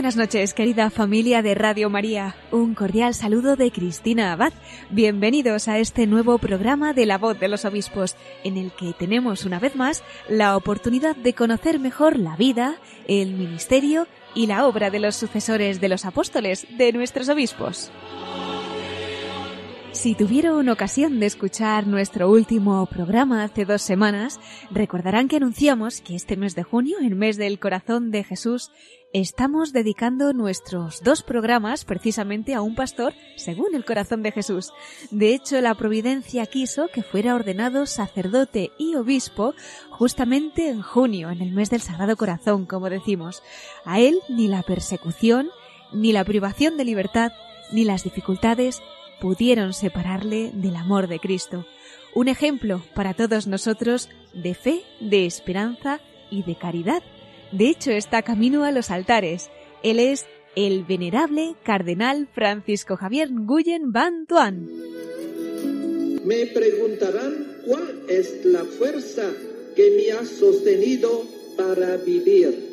Buenas noches, querida familia de Radio María. Un cordial saludo de Cristina Abad. Bienvenidos a este nuevo programa de La Voz de los Obispos, en el que tenemos una vez más la oportunidad de conocer mejor la vida, el ministerio y la obra de los sucesores de los apóstoles, de nuestros obispos. Si tuvieron ocasión de escuchar nuestro último programa hace dos semanas, recordarán que anunciamos que este mes de junio, el mes del corazón de Jesús, estamos dedicando nuestros dos programas precisamente a un pastor según el corazón de Jesús. De hecho, la providencia quiso que fuera ordenado sacerdote y obispo justamente en junio, en el mes del Sagrado Corazón, como decimos. A él ni la persecución, ni la privación de libertad, ni las dificultades pudieron separarle del amor de Cristo. Un ejemplo para todos nosotros de fe, de esperanza y de caridad. De hecho, está camino a los altares. Él es el venerable cardenal Francisco Javier Guyen Van Tuan. Me preguntarán cuál es la fuerza que me ha sostenido para vivir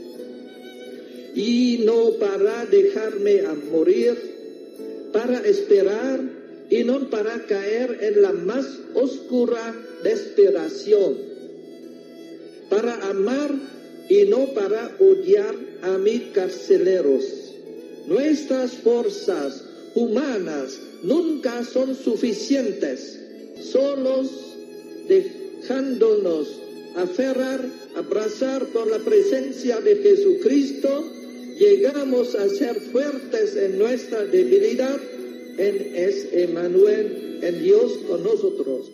y no para dejarme a morir, para esperar y no para caer en la más oscura desesperación, para amar y no para odiar a mis carceleros. Nuestras fuerzas humanas nunca son suficientes, solos dejándonos aferrar, abrazar por la presencia de Jesucristo, llegamos a ser fuertes en nuestra debilidad, en es Emmanuel, en Dios con nosotros.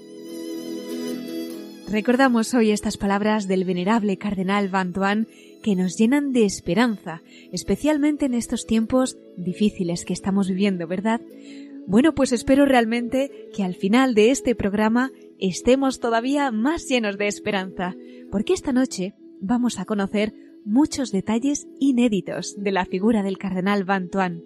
Recordamos hoy estas palabras del venerable cardenal Bantuan que nos llenan de esperanza, especialmente en estos tiempos difíciles que estamos viviendo, ¿verdad? Bueno, pues espero realmente que al final de este programa estemos todavía más llenos de esperanza, porque esta noche vamos a conocer muchos detalles inéditos de la figura del cardenal Bantuan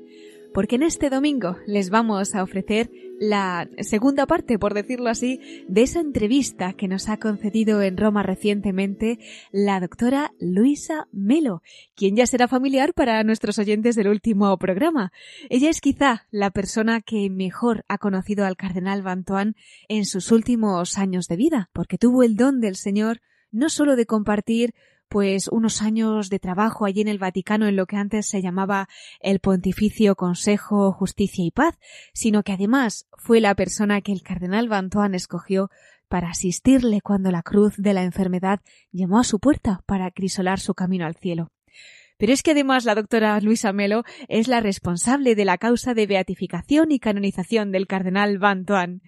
porque en este domingo les vamos a ofrecer la segunda parte, por decirlo así, de esa entrevista que nos ha concedido en Roma recientemente la doctora Luisa Melo, quien ya será familiar para nuestros oyentes del último programa. Ella es quizá la persona que mejor ha conocido al cardenal Bantuan en sus últimos años de vida, porque tuvo el don del Señor no solo de compartir pues unos años de trabajo allí en el Vaticano en lo que antes se llamaba el Pontificio Consejo, Justicia y Paz, sino que además fue la persona que el cardenal Bantuan escogió para asistirle cuando la cruz de la enfermedad llamó a su puerta para crisolar su camino al cielo. Pero es que además la doctora Luisa Melo es la responsable de la causa de beatificación y canonización del cardenal Bantuan.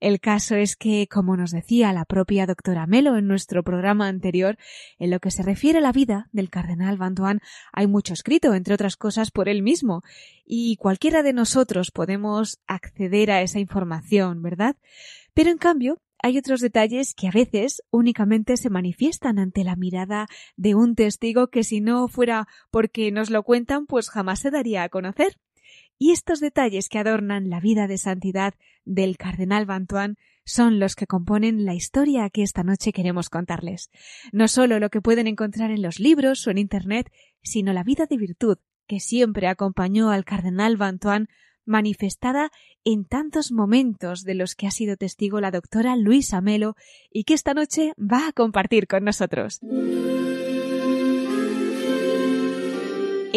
El caso es que, como nos decía la propia doctora Melo en nuestro programa anterior, en lo que se refiere a la vida del cardenal Bantuan hay mucho escrito, entre otras cosas, por él mismo, y cualquiera de nosotros podemos acceder a esa información, ¿verdad? Pero en cambio, hay otros detalles que a veces únicamente se manifiestan ante la mirada de un testigo que si no fuera porque nos lo cuentan, pues jamás se daría a conocer. Y estos detalles que adornan la vida de santidad del cardenal Bantuan son los que componen la historia que esta noche queremos contarles. No solo lo que pueden encontrar en los libros o en Internet, sino la vida de virtud que siempre acompañó al cardenal Bantuan manifestada en tantos momentos de los que ha sido testigo la doctora Luisa Melo y que esta noche va a compartir con nosotros.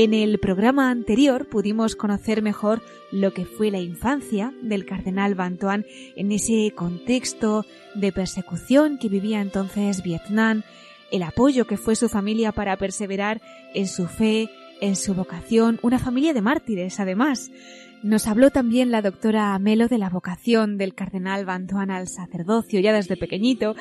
En el programa anterior pudimos conocer mejor lo que fue la infancia del cardenal Bantuan en ese contexto de persecución que vivía entonces Vietnam, el apoyo que fue su familia para perseverar en su fe, en su vocación, una familia de mártires además. Nos habló también la doctora Melo de la vocación del cardenal Bantuan al sacerdocio ya desde pequeñito,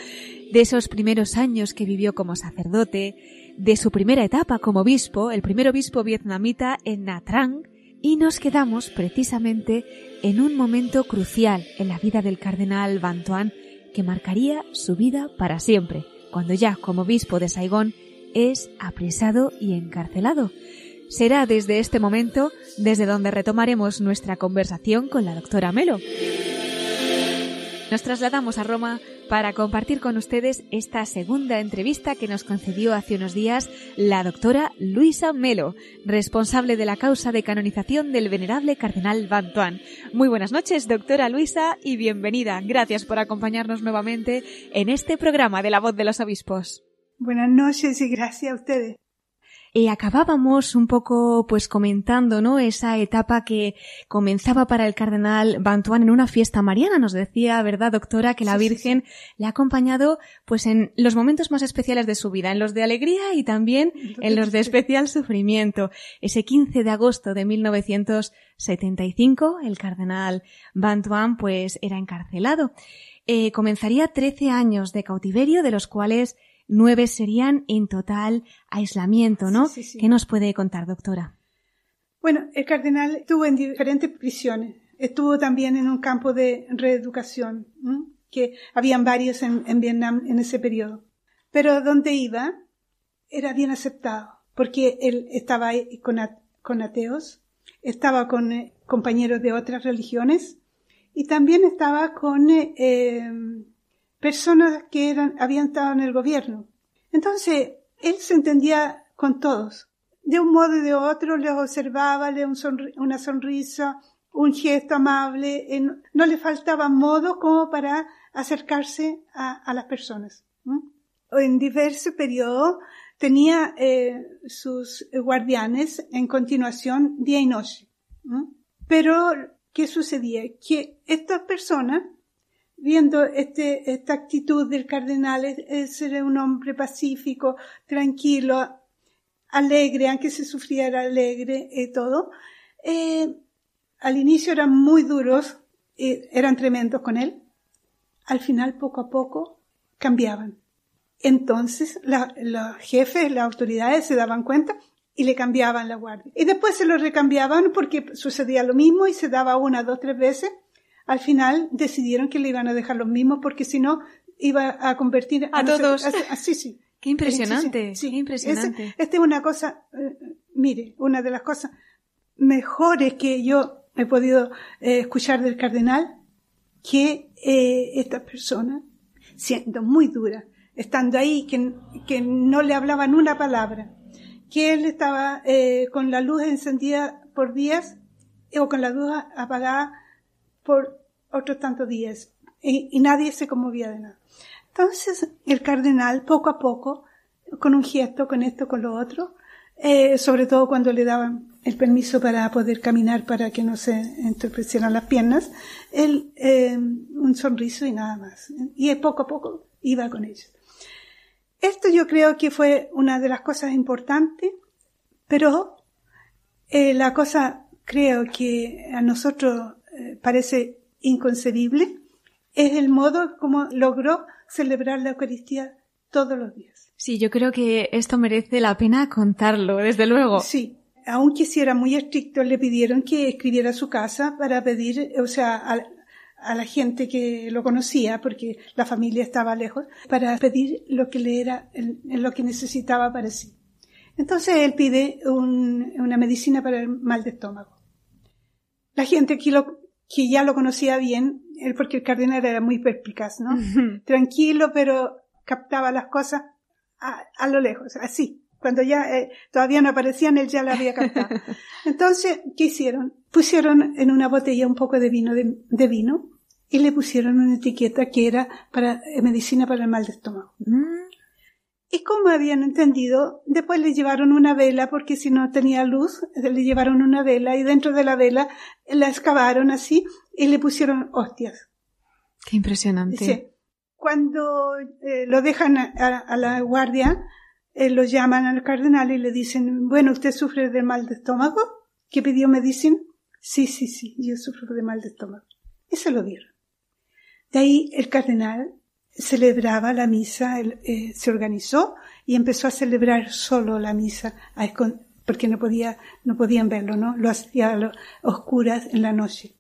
de esos primeros años que vivió como sacerdote, de su primera etapa como obispo, el primer obispo vietnamita en Nha Trang, y nos quedamos precisamente en un momento crucial en la vida del cardenal Van Tuan que marcaría su vida para siempre, cuando ya como obispo de Saigón es apresado y encarcelado. Será desde este momento desde donde retomaremos nuestra conversación con la doctora Melo. Nos trasladamos a Roma para compartir con ustedes esta segunda entrevista que nos concedió hace unos días la doctora Luisa Melo, responsable de la causa de canonización del venerable cardenal Bantuan. Muy buenas noches, doctora Luisa, y bienvenida. Gracias por acompañarnos nuevamente en este programa de La Voz de los Obispos. Buenas noches y gracias a ustedes. Eh, acabábamos un poco pues comentando, ¿no? Esa etapa que comenzaba para el cardenal Bantuán en una fiesta mariana. Nos decía, ¿verdad, doctora, que la Virgen le ha acompañado pues en los momentos más especiales de su vida, en los de alegría y también en los de especial sufrimiento. Ese 15 de agosto de 1975, el cardenal Bantuán pues era encarcelado. Eh, comenzaría 13 años de cautiverio, de los cuales nueve serían en total aislamiento, ¿no? Sí, sí, sí. ¿Qué nos puede contar, doctora? Bueno, el cardenal estuvo en diferentes prisiones. Estuvo también en un campo de reeducación, ¿m? que habían varios en, en, Vietnam en ese periodo. Pero donde iba era bien aceptado, porque él estaba con, con ateos, estaba con eh, compañeros de otras religiones y también estaba con eh, eh, personas que eran, habían estado en el gobierno. Entonces, él se entendía con todos. De un modo y de otro les observaba, le un una sonrisa, un gesto amable, en, no le faltaba modo como para acercarse a, las personas. En diversos periodos tenía eh, sus guardianes en continuación día y noche. Pero, ¿qué sucedía? Que estas personas viendo este, esta actitud del cardenal, es, ser un hombre pacífico, tranquilo, alegre, aunque se sufriera alegre y todo, eh, al inicio eran muy duros, eh, eran tremendos con él, al final poco a poco cambiaban. Entonces la, los jefes, las autoridades se daban cuenta y le cambiaban la guardia. Y después se lo recambiaban porque sucedía lo mismo y se daba una, dos, tres veces al final decidieron que le iban a dejar los mismos porque si no iba a convertir a, a todos. Así, sí. Qué impresionante, sí, sí. qué impresionante. Esta es una cosa, eh, mire, una de las cosas mejores que yo he podido eh, escuchar del cardenal, que eh, esta persona, siendo muy dura, estando ahí, que, que no le hablaban una palabra, que él estaba eh, con la luz encendida por días o con la luz apagada por otros tantos días y, y, nadie se conmovía de nada. Entonces el cardenal poco a poco, con un gesto, con esto, con lo otro, eh, sobre todo cuando le daban el permiso para poder caminar para que no se entorpecieran las piernas, él eh, un sonriso y nada más. Y poco a poco iba con ellos. Esto yo creo que fue una de las cosas importantes, pero eh, la cosa creo que a nosotros parece inconcebible, es el modo como logró celebrar la Eucaristía todos los días. Sí, yo creo que esto merece la pena contarlo, desde luego. Sí, aunque si era muy estricto, le pidieron que escribiera a su casa para pedir, o sea, a, a, la gente que lo conocía, porque la familia estaba lejos, para pedir lo que le era, lo que necesitaba para sí. Entonces él pide un, una medicina para el mal de estómago. La gente aquí lo, que ya lo conocía bien, porque el cardenal era muy perspicaz, ¿no? Tranquilo, pero captaba las cosas a, a lo lejos, así. Cuando ya eh, todavía no aparecían, él ya la había captado. Entonces, ¿qué hicieron? Pusieron en una botella un poco de vino, de, de vino, y le pusieron una etiqueta que era para eh, medicina para el mal de estómago. Mm. Y como habían entendido, después le llevaron una vela, porque si no tenía luz, le llevaron una vela y dentro de la vela la excavaron así y le pusieron hostias. Qué impresionante. Sí. Cuando eh, lo dejan a, a, a la guardia, eh, lo llaman al cardenal y le dicen, bueno, ¿usted sufre de mal de estómago? ¿Que pidió medicina? Sí, sí, sí, yo sufro de mal de estómago. Y se lo dieron. De ahí el cardenal celebraba la misa, eh, se organizó y empezó a celebrar solo la misa, porque no podía, no podían verlo, ¿no? Lo hacía a oscuras en la noche.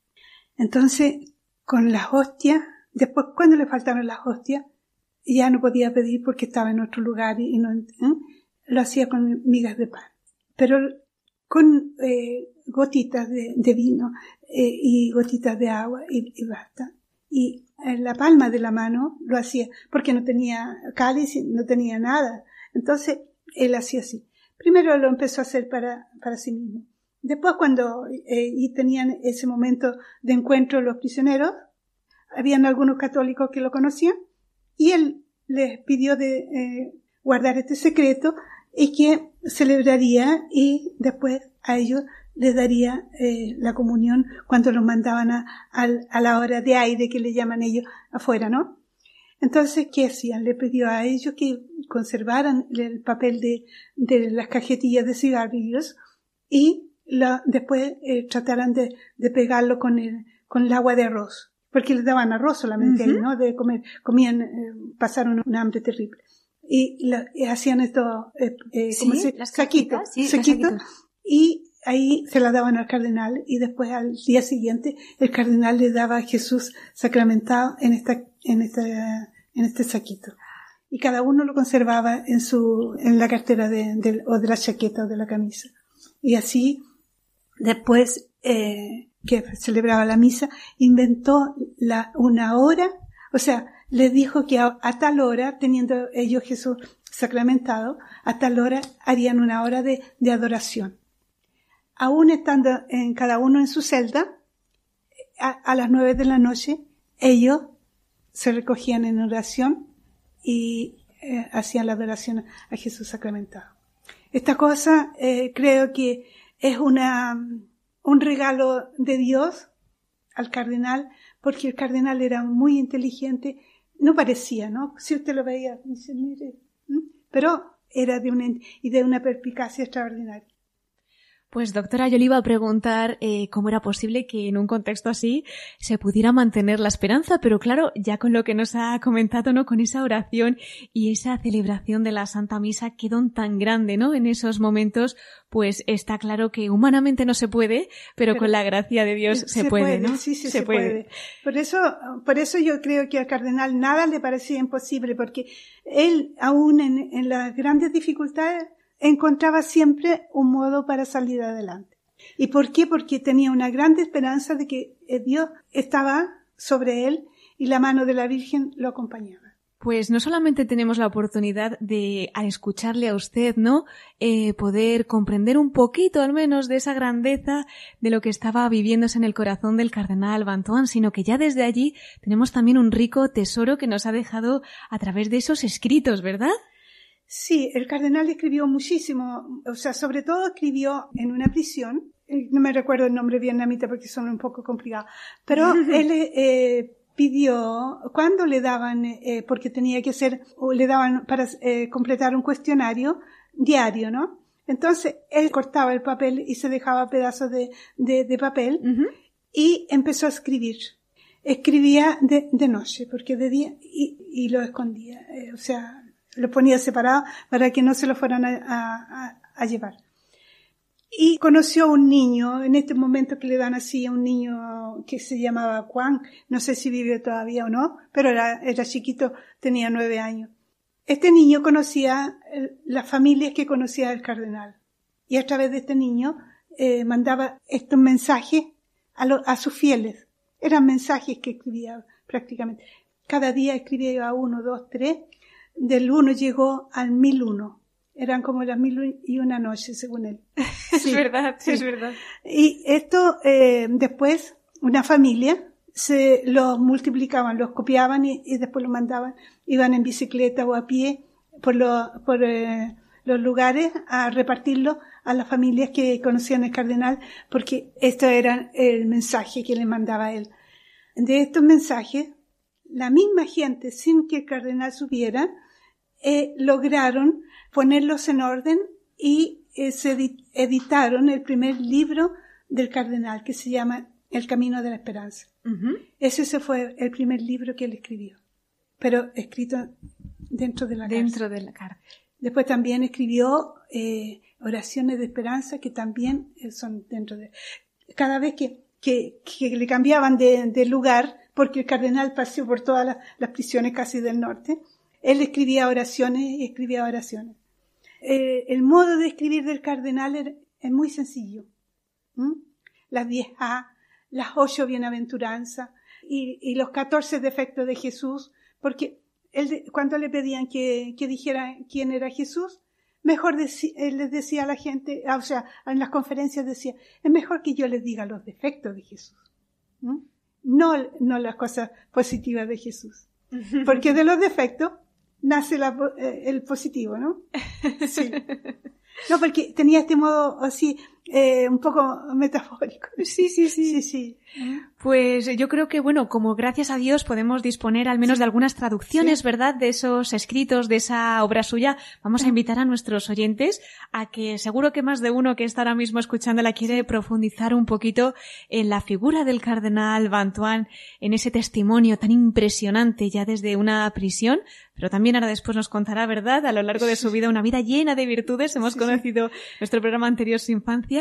Entonces, con las hostias, después cuando le faltaron las hostias, ya no podía pedir porque estaba en otro lugar y, no, ¿eh? lo hacía con migas de pan. Pero con eh, gotitas de, vino y gotitas de agua y, y, basta. Y en la palma de la mano lo hacía porque no tenía cáliz, no tenía nada. Entonces él hacía así. Primero lo empezó a hacer para, para sí mismo. Después cuando eh, y tenían ese momento de encuentro los prisioneros, habían algunos católicos que lo conocían y él les pidió de eh, guardar este secreto y que celebraría y después a ellos les daría eh, la comunión cuando los mandaban a, a, la hora de aire que le llaman ellos afuera, ¿no? Entonces, ¿qué hacían? Le pidió a ellos que conservaran el papel de, de las cajetillas de cigarrillos y la, después eh, trataran de, de, pegarlo con el, con el agua de arroz, porque les daban arroz solamente ¿no? De comer, comían, eh, pasaron un hambre terrible. Y, hacían esto, eh, eh ¿cómo se? Las saquitos, sí, y ahí se la daban al cardenal y después al día siguiente el cardenal le daba a Jesús sacramentado en esta, en esta, en este saquito. Y cada uno lo conservaba en su, en la cartera de, o de la chaqueta o de la camisa. Y así, después, eh, que celebraba la misa, inventó la, una hora, o sea, le dijo que a, tal hora, teniendo ellos Jesús sacramentado, a tal hora harían una hora de, de adoración aún estando en cada uno en su celda, a, las nueve de la noche, ellos se recogían en oración y eh, hacían la adoración a Jesús sacramentado. Esta cosa eh, creo que es una, un regalo de Dios al cardenal, porque el cardenal era muy inteligente, no parecía, ¿no? Si usted lo veía, dice, mire, pero era de una, y de una perspicacia extraordinaria. Pues doctora, yo le iba a preguntar eh, cómo era posible que en un contexto así se pudiera mantener la esperanza, pero claro, ya con lo que nos ha comentado, ¿no? Con esa oración y esa celebración de la Santa Misa, qué don tan grande, ¿no? En esos momentos, pues está claro que humanamente no se puede, pero, con la gracia de Dios se, puede, ¿no? Sí, sí, se, puede. Por eso, por eso yo creo que al cardenal nada le parecía imposible, porque él, aún en, en las grandes dificultades, encontraba siempre un modo para salir adelante. ¿Y por qué? Porque tenía una gran esperanza de que eh, Dios estaba sobre él y la mano de la Virgen lo acompañaba. Pues no solamente tenemos la oportunidad de, al escucharle a usted, ¿no? Eh, poder comprender un poquito al menos de esa grandeza de lo que estaba viviéndose en el corazón del cardenal Bantoan, sino que ya desde allí tenemos también un rico tesoro que nos ha dejado a través de esos escritos, ¿verdad? Sí, el cardenal escribió muchísimo, o sea, sobre todo escribió en una prisión, no me recuerdo el nombre vietnamita porque son un poco complicados, pero él eh, pidió, cuando le daban, eh, porque tenía que hacer, o le daban para eh, completar un cuestionario diario, ¿no? Entonces él cortaba el papel y se dejaba pedazos de, de, de papel y empezó a escribir. Escribía de, de noche, porque de día, y, y lo escondía, o sea, lo ponía separado para que no se lo fueran a, llevar. Y conoció a un niño, en este momento que le dan así a un niño que se llamaba Juan, no sé si vive todavía o no, pero era, era chiquito, tenía nueve años. Este niño conocía eh, las familias que conocía el cardenal. Y a través de este niño eh, mandaba estos mensajes a, sus fieles. Eran mensajes que escribía prácticamente. Cada día escribía uno, dos, tres, del uno llegó al mil uno. Eran como las mil y una noches, según él. es verdad, es verdad. Y esto, eh, después, una familia, se los multiplicaban, los copiaban y, después los mandaban, iban en bicicleta o a pie por, por eh, los lugares a repartirlo a las familias que conocían el cardenal, porque esto era el mensaje que le mandaba él. De estos mensajes, la misma gente, sin que el cardenal supiera, eh, lograron ponerlos en orden y eh, se editaron el primer libro del cardenal que se llama El Camino de la Esperanza. Ese fue el primer libro que él escribió, pero escrito dentro de la dentro de la cárcel. Después también escribió eh, oraciones de esperanza que también son dentro de... Cada vez que, que, que le cambiaban de, de, lugar, porque el cardenal paseó por todas las, las, prisiones casi del norte, él escribía oraciones y escribía oraciones. Eh, el modo de escribir del cardenal es muy sencillo. ¿Mm? Las 10A, las ocho bienaventuranzas y, y, los 14 defectos de Jesús, porque él, cuando le pedían que, que dijera quién era Jesús, mejor él les decía a la gente, ah, o sea, en las conferencias decía, es mejor que yo les diga los defectos de Jesús. No, no las cosas positivas de Jesús. Porque de los defectos nace la, eh, el positivo, ¿no? Sí. No, porque tenía este modo así, eh, un poco metafórico. Sí, sí, sí. Sí, sí. Pues yo creo que, bueno, como gracias a Dios podemos disponer al menos sí. de algunas traducciones, sí. ¿verdad? De esos escritos, de esa obra suya. Vamos a invitar a nuestros oyentes a que seguro que más de uno que está ahora mismo escuchándola quiere profundizar un poquito en la figura del cardenal Bantuán, en ese testimonio tan impresionante ya desde una prisión, pero también ahora después nos contará, ¿verdad? A lo largo de su vida, una vida llena de virtudes. Hemos conocido nuestro programa anterior, su infancia.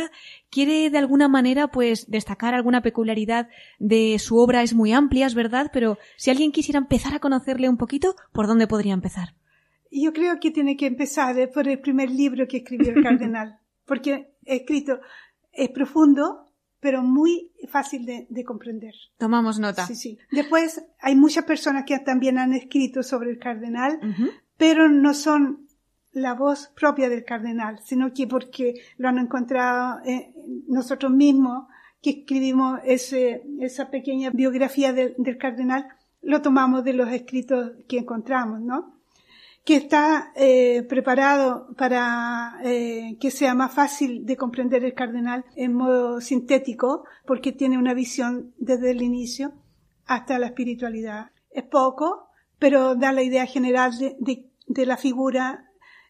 Quiere de alguna manera, pues, destacar alguna peculiaridad de su obra. Es muy amplia, es verdad, pero si alguien quisiera empezar a conocerle un poquito, ¿por dónde podría empezar? Yo creo que tiene que empezar eh, por el primer libro que escribió el cardenal, porque he escrito, es profundo, pero muy fácil de, de, comprender. Tomamos nota. Sí, sí. Después hay muchas personas que también han escrito sobre el cardenal, uh -huh. pero no son la voz propia del cardenal, sino que porque lo han encontrado eh, nosotros mismos que escribimos ese, esa pequeña biografía de, del cardenal, lo tomamos de los escritos que encontramos, ¿no? que está eh, preparado para eh, que sea más fácil de comprender el cardenal en modo sintético, porque tiene una visión desde el inicio hasta la espiritualidad. Es poco, pero da la idea general de, de, de la figura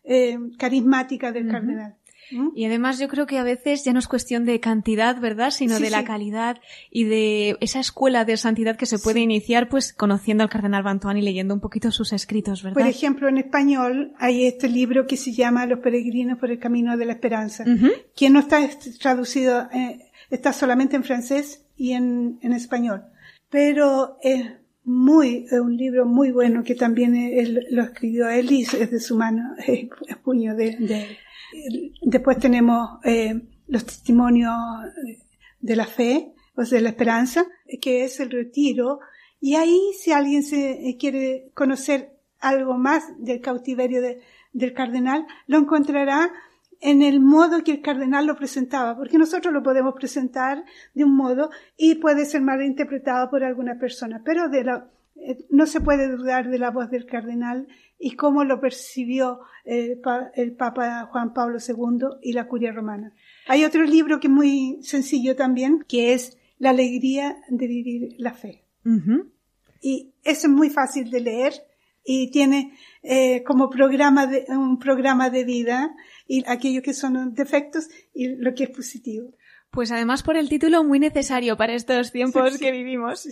eh, carismática del uh -huh. cardenal. ¿Mm? Y además yo creo que a veces ya no es cuestión de cantidad, ¿verdad? Sino sí, de la sí. calidad y de esa escuela de santidad que se puede sí. iniciar pues conociendo al cardenal Bantuán y leyendo un poquito sus escritos, ¿verdad? Por ejemplo, en español hay este libro que se llama Los peregrinos por el camino de la esperanza, uh -huh. que no está traducido, eh, está solamente en francés y en, en español. Pero es muy, un libro muy bueno que también él lo escribió él y es de su mano, es, puño de, de él. Después tenemos eh, los testimonios de la fe, o sea, de la esperanza, que es el retiro. Y ahí, si alguien se quiere conocer algo más del cautiverio de, del cardenal, lo encontrará en el modo que el cardenal lo presentaba, porque nosotros lo podemos presentar de un modo y puede ser mal interpretado por alguna persona, pero de la, eh, no se puede dudar de la voz del cardenal y cómo lo percibió eh, el Papa Juan Pablo II y la curia romana. Hay otro libro que es muy sencillo también, que es La alegría de vivir la fe. Uh -huh. Y eso es muy fácil de leer y tiene eh, como programa de, un programa de vida y aquello que son defectos y lo que es positivo. Pues además por el título muy necesario para estos tiempos sí, sí. que vivimos. Sí,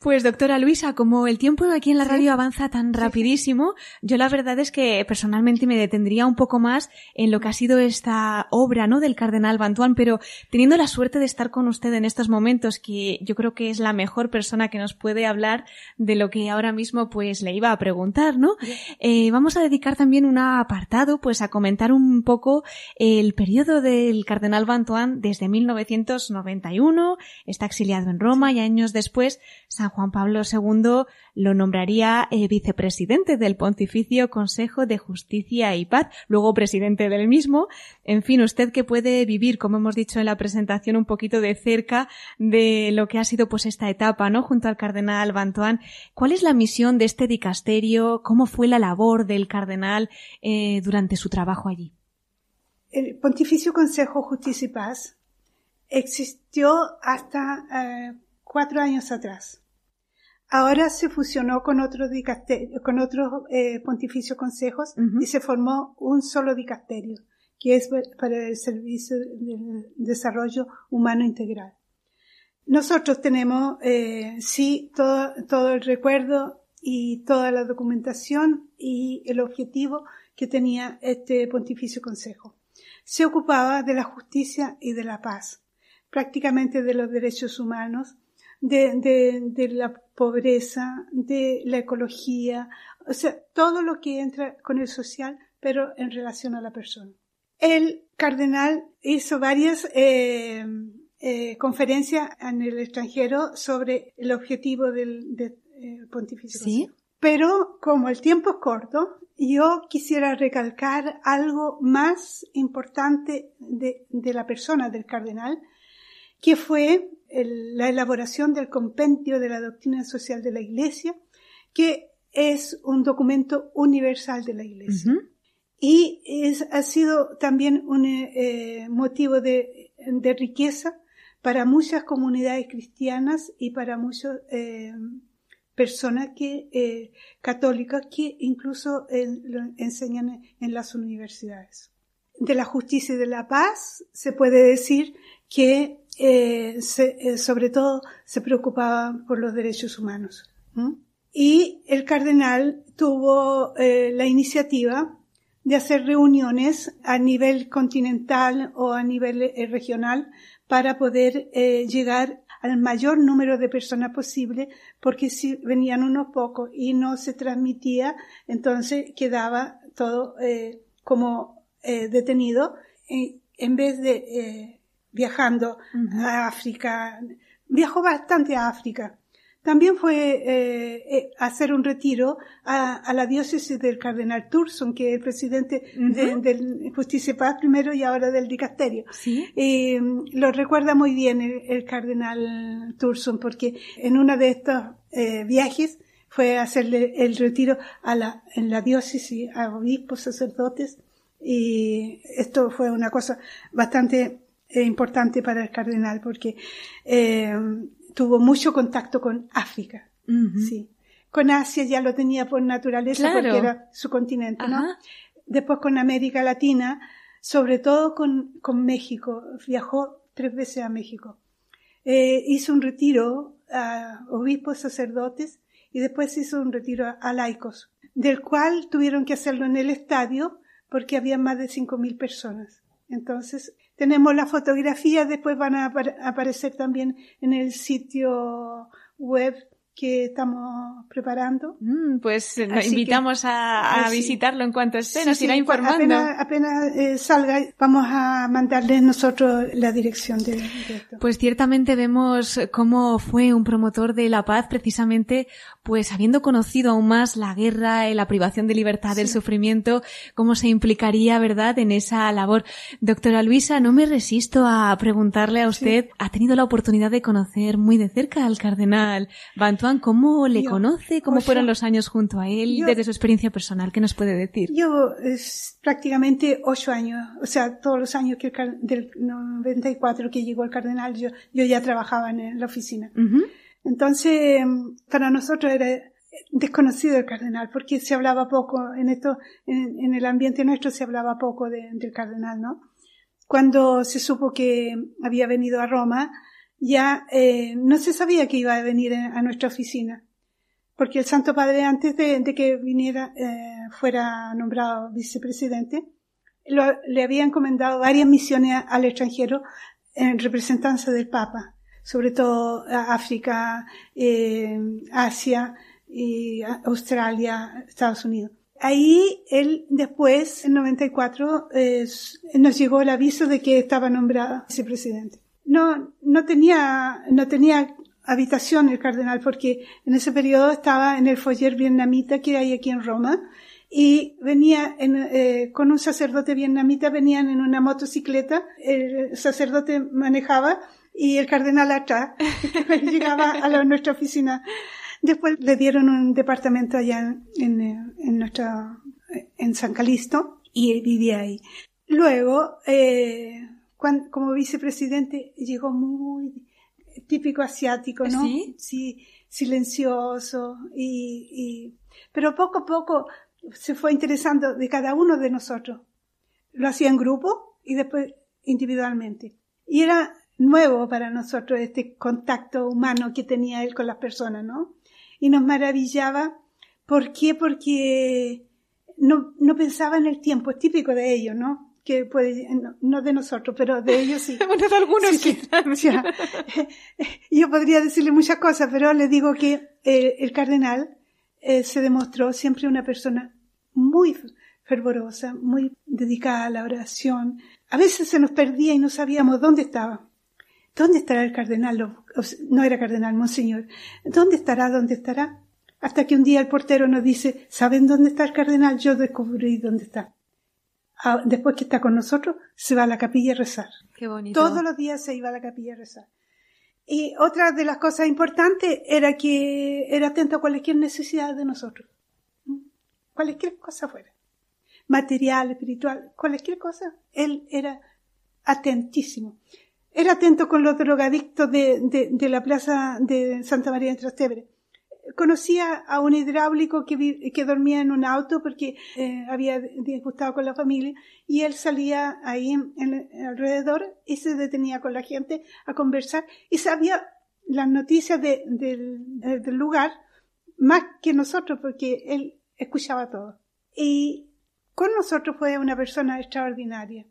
pues doctora Luisa, como el tiempo aquí en la radio avanza tan rapidísimo, yo la verdad es que personalmente me detendría un poco más en lo que ha sido esta obra, ¿no? Del cardenal Bantuán, pero teniendo la suerte de estar con usted en estos momentos, que yo creo que es la mejor persona que nos puede hablar de lo que ahora mismo pues le iba a preguntar, ¿no? Eh, vamos a dedicar también un apartado pues a comentar un poco el periodo del cardenal Bantuán desde 19 1991, está exiliado en Roma y años después San Juan Pablo II lo nombraría eh, vicepresidente del Pontificio Consejo de Justicia y Paz, luego presidente del mismo. En fin, usted que puede vivir, como hemos dicho en la presentación, un poquito de cerca de lo que ha sido pues esta etapa, ¿no? Junto al cardenal Bantoán. ¿Cuál es la misión de este dicasterio? ¿Cómo fue la labor del cardenal eh, durante su trabajo allí? El Pontificio Consejo Justicia y Paz existió hasta eh, cuatro años atrás. Ahora se fusionó con otros con otros eh, pontificios consejos uh -huh. y se formó un solo dicasterio, que es para el servicio del desarrollo humano integral. Nosotros tenemos, eh, sí, todo, todo el recuerdo y toda la documentación y el objetivo que tenía este pontificio consejo. Se ocupaba de la justicia y de la paz, prácticamente de los derechos humanos, de, de, la pobreza, de la ecología, o sea, todo lo que entra con el social, pero en relación a la persona. El cardenal hizo varias eh, eh, conferencias en el extranjero sobre el objetivo del, eh, pontificio. ¿Sí? Pero como el tiempo es corto, yo quisiera recalcar algo más importante de, de la persona del cardenal, que fue la elaboración del compendio de la doctrina social de la Iglesia, que es un documento universal de la Iglesia. Y es, ha sido también un eh, motivo de, de, riqueza para muchas comunidades cristianas y para muchas eh, personas que, eh, católicas que incluso lo enseñan en las universidades. De la justicia y de la paz se puede decir que eh, eh, sobre todo se preocupaba por los derechos humanos. Y el cardenal tuvo eh, la iniciativa de hacer reuniones a nivel continental o a nivel regional para poder llegar al mayor número de personas posible, porque si venían unos pocos y no se transmitía, entonces quedaba todo como detenido en vez de viajando a África. Viajó bastante a África. También fue eh, eh hacer un retiro a, la diócesis del cardenal Turson, que es el presidente del Justicia y Paz primero y ahora del dicasterio. ¿Sí? Eh, lo recuerda muy bien el, cardenal Turson, porque en uno de estos eh, viajes fue a hacerle el retiro a la, en la diócesis a obispos, sacerdotes, y esto fue una cosa bastante importante para el cardenal porque eh, tuvo mucho contacto con África. Sí. Con Asia ya lo tenía por naturaleza porque era su continente, ¿no? Después con América Latina, sobre todo con, con México. Viajó tres veces a México. Eh, hizo un retiro a obispos, sacerdotes y después hizo un retiro a, laicos, del cual tuvieron que hacerlo en el estadio porque había más de 5.000 personas. Entonces, tenemos la fotografía, después van a aparecer también en el sitio web que estamos preparando. Mm, pues eh, invitamos a, a visitarlo en cuanto esté, nos irá informando. Apenas, eh, salga, vamos a mandarles nosotros la dirección de, esto. Pues ciertamente vemos cómo fue un promotor de la paz precisamente, pues habiendo conocido aún más la guerra, la privación de libertad, el sufrimiento, cómo se implicaría, ¿verdad?, en esa labor. Doctora Luisa, no me resisto a preguntarle a usted, ¿ha tenido la oportunidad de conocer muy de cerca al cardenal Bantuan ¿cómo le conoce? ¿Cómo fueron los años junto a él desde su experiencia personal? ¿Qué nos puede decir? Yo es prácticamente ocho años, o sea, todos los años que del 94 que llegó el cardenal, yo, yo ya trabajaba en la oficina. Entonces, para nosotros era desconocido el cardenal, porque se hablaba poco, en esto, en, el ambiente nuestro se hablaba poco del cardenal, ¿no? Cuando se supo que había venido a Roma, ya eh, no se sabía que iba a venir a nuestra oficina, porque el Santo Padre antes de, que viniera eh, fuera nombrado vicepresidente, le había encomendado varias misiones al extranjero en representancia del Papa, sobre todo África, eh, Asia, Australia, Estados Unidos. Ahí él después, en 94, nos llegó el aviso de que estaba nombrado vicepresidente no, no tenía, no tenía habitación el cardenal porque en ese periodo estaba en el foyer vietnamita que hay aquí en Roma y venía eh, con un sacerdote vietnamita, venían en una motocicleta, el sacerdote manejaba y el cardenal atrás llegaba a nuestra oficina. Después le dieron un departamento allá en, en, nuestra, en San Calisto y vivía ahí. Luego, eh, como vicepresidente llegó muy típico asiático, ¿no? Sí. Sí, silencioso y, y, pero poco a poco se fue interesando de cada uno de nosotros. Lo hacía en grupo y después individualmente. Y era nuevo para nosotros este contacto humano que tenía él con las personas, ¿no? Y nos maravillaba. ¿Por qué? Porque no, no pensaba en el tiempo, es típico de ellos, ¿no? Que puede, no, no de nosotros, pero de ellos sí. bueno, de algunos Sí. Yo podría decirle muchas cosas, pero le digo que eh, el cardenal eh, se demostró siempre una persona muy fervorosa, muy dedicada a la oración. A veces se nos perdía y no sabíamos dónde estaba. ¿Dónde estará el cardenal? No era cardenal, monseñor. ¿Dónde estará? ¿Dónde estará? Hasta que un día el portero nos dice, ¿saben dónde está el cardenal? Yo descubrí dónde está. Ah, Después que está con nosotros, se va a la capilla a rezar. Qué bonito. Todos los días se iba a la capilla a rezar. Y otra de las cosas importantes era que era atento a cualquier necesidad de nosotros. Cualquier cosa fuera. Material, espiritual, cualquier cosa. Él era atentísimo. Era atento con los drogadictos de, de, de la plaza de Santa María de Trastevere. Conocía a un hidráulico que, dormía en un auto porque eh, había disgustado con la familia y él salía ahí en, en- alrededor y se detenía con la gente a conversar y sabía las noticias eh, del lugar más que nosotros porque él escuchaba todo. Y con nosotros fue una persona extraordinaria.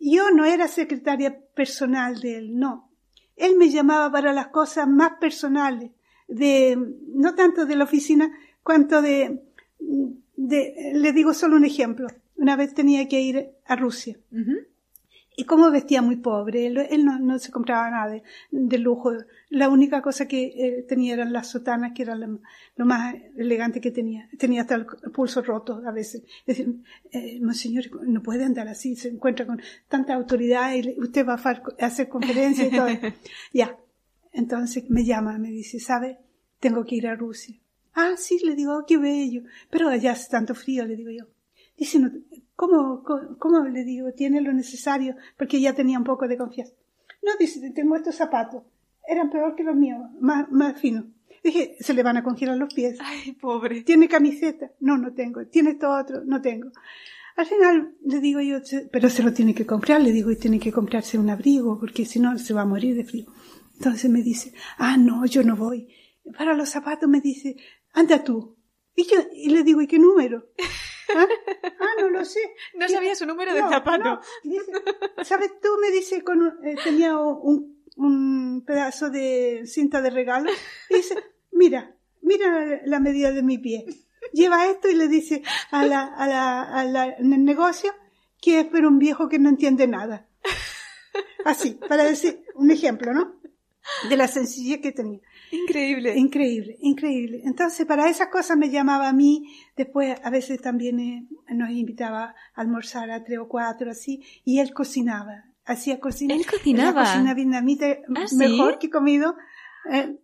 Yo no era secretaria personal de él, no. Él me llamaba para las cosas más personales, de, no tanto de la oficina, cuanto de, de, le digo solo un ejemplo. Una vez tenía que ir a Rusia. Y como vestía muy pobre, él, él no, no se compraba nada de, de lujo. La única cosa que eh, tenía eran las sotanas, que era lo, lo más elegante que tenía. Tenía hasta el pulso roto a veces. Es decir, eh, monseñor, no puede andar así, se encuentra con tanta autoridad y usted va a hacer conferencias y todo. ya. Entonces me llama, me dice, ¿sabe? Tengo que ir a Rusia. Ah, sí, le digo, oh, qué bello. Pero allá hace tanto frío, le digo yo. Dice, no, ¿cómo, cómo, cómo le digo? Tiene lo necesario, porque ya tenía un poco de confianza. No, dice, tengo estos zapatos. Eran peor que los míos, más, más finos. Dije, se le van a congelar los pies. Ay, pobre. ¿Tiene camiseta? No, no tengo. ¿Tiene esto otro? No tengo. Al final le digo yo, "Se- pero se lo tiene que comprar, le digo, y tiene que comprarse un abrigo, porque si no se va a morir de frío. Entonces me dice, ah, no, yo no voy. Para los zapatos me dice, anda tú. Y yo, y le digo, ¿y qué número? ¿Ah? Ah, no lo sé. No sabía su número de No, zapato. no. Dice, ¿Sabes tú? Me dice, con un- eh, tenía un, un pedazo de cinta de regalo. Y dice, mira, mira la medida de mi pie. Lleva esto y le dice a la, a la, a la- en el negocio que es pero un viejo que no entiende nada. Así, para decir un ejemplo, ¿no? De la sencillez que tenía. Increíble. Increíble, increíble. Entonces, para esas cosas me llamaba a mí. Después, a veces también eh, nos invitaba a almorzar a tres o cuatro, así. Y él cocinaba. Hacía cocina. Él cocinaba. La cocina vietnamita ¿Ah, sí? mejor que he comido. eh,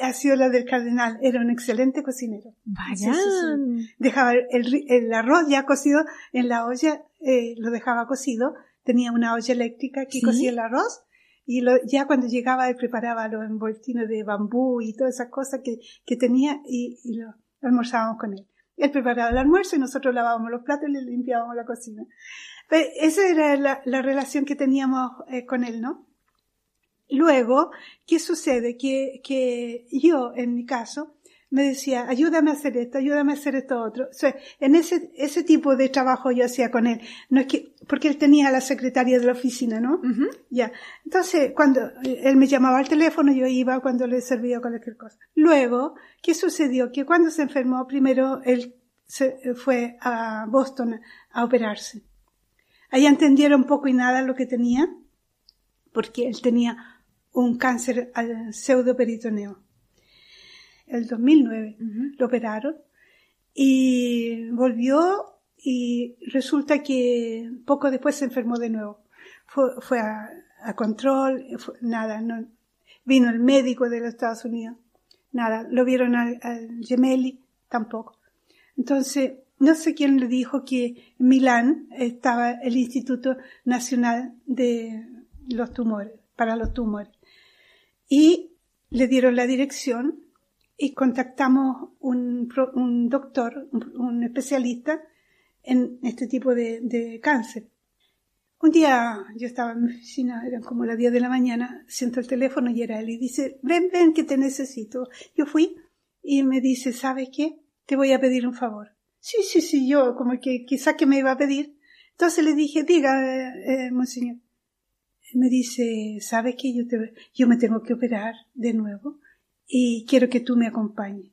ha sido la del cardenal. Era un excelente cocinero. Vaya. Sí, sí, sí. Dejaba el, el arroz ya cocido en la olla, eh, lo dejaba cocido. Tenía una olla eléctrica que cocía el arroz. Y lo- ya cuando llegaba él preparaba los envoltinos de bambú y todas esas cosas que, que tenía y, y lo almorzábamos con él. Él preparaba el almuerzo y nosotros lavábamos los platos y le limpiábamos la cocina. Pero esa era la, la relación que teníamos eh, con él, ¿no? Luego, ¿qué sucede? Que, que yo, en mi caso, me decía, ayúdame a hacer esto, ayúdame a hacer esto otro. O sea, en ese, ese tipo de trabajo yo hacía con él. No es que, porque él tenía a la secretaria de la oficina, ¿no? Ujú. Ya. Entonces, cuando él me llamaba al teléfono, yo iba cuando le servía cualquier cosa. Luego, ¿qué sucedió? Que cuando se enfermó, primero él se fue a Boston a operarse. Allá entendieron poco y nada lo que tenía, porque él tenía un cáncer al pseudoperitoneo. El 2009 Ujú. lo operaron y volvió y resulta que poco después se enfermó de nuevo. Fue, fue a, a control, fue- nada, no, vino el médico de los Estados Unidos, nada, lo vieron al, al Gemelli, tampoco. Entonces, no sé quién le dijo que en Milán estaba el Instituto Nacional de los Tumores, para los tumores. Y le dieron la dirección y contactamos un, un doctor, un, especialista en este tipo de, cáncer. Un día yo estaba en mi oficina, eran como las 10 de la mañana, siento el teléfono y era él y dice, ven, ven que te necesito. Yo fui y me dice, ¿sabes qué? Te voy a pedir un favor. Sí, sí, sí, yo como que quizá que me iba a pedir. Entonces le dije, diga, eh, eh, monseñor. Me dice, ¿sabe que yo, te, yo me tengo que operar de nuevo y quiero que tú me acompañes?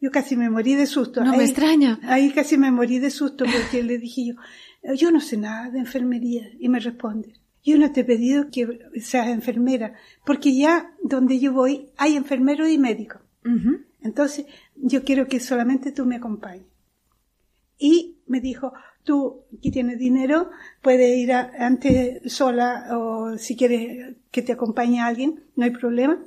Yo casi me morí de susto. No ahí, me extraña. Ahí casi me morí de susto porque le dije yo, yo no sé nada de enfermería. Y me responde, yo no te he pedido que seas enfermera, porque ya donde yo voy hay enfermeros y médicos. Entonces, yo quiero que solamente tú me acompañes. Y me dijo, tú que tienes dinero, puedes ir a- antes sola o si quieres que te acompañe alguien, no hay problema.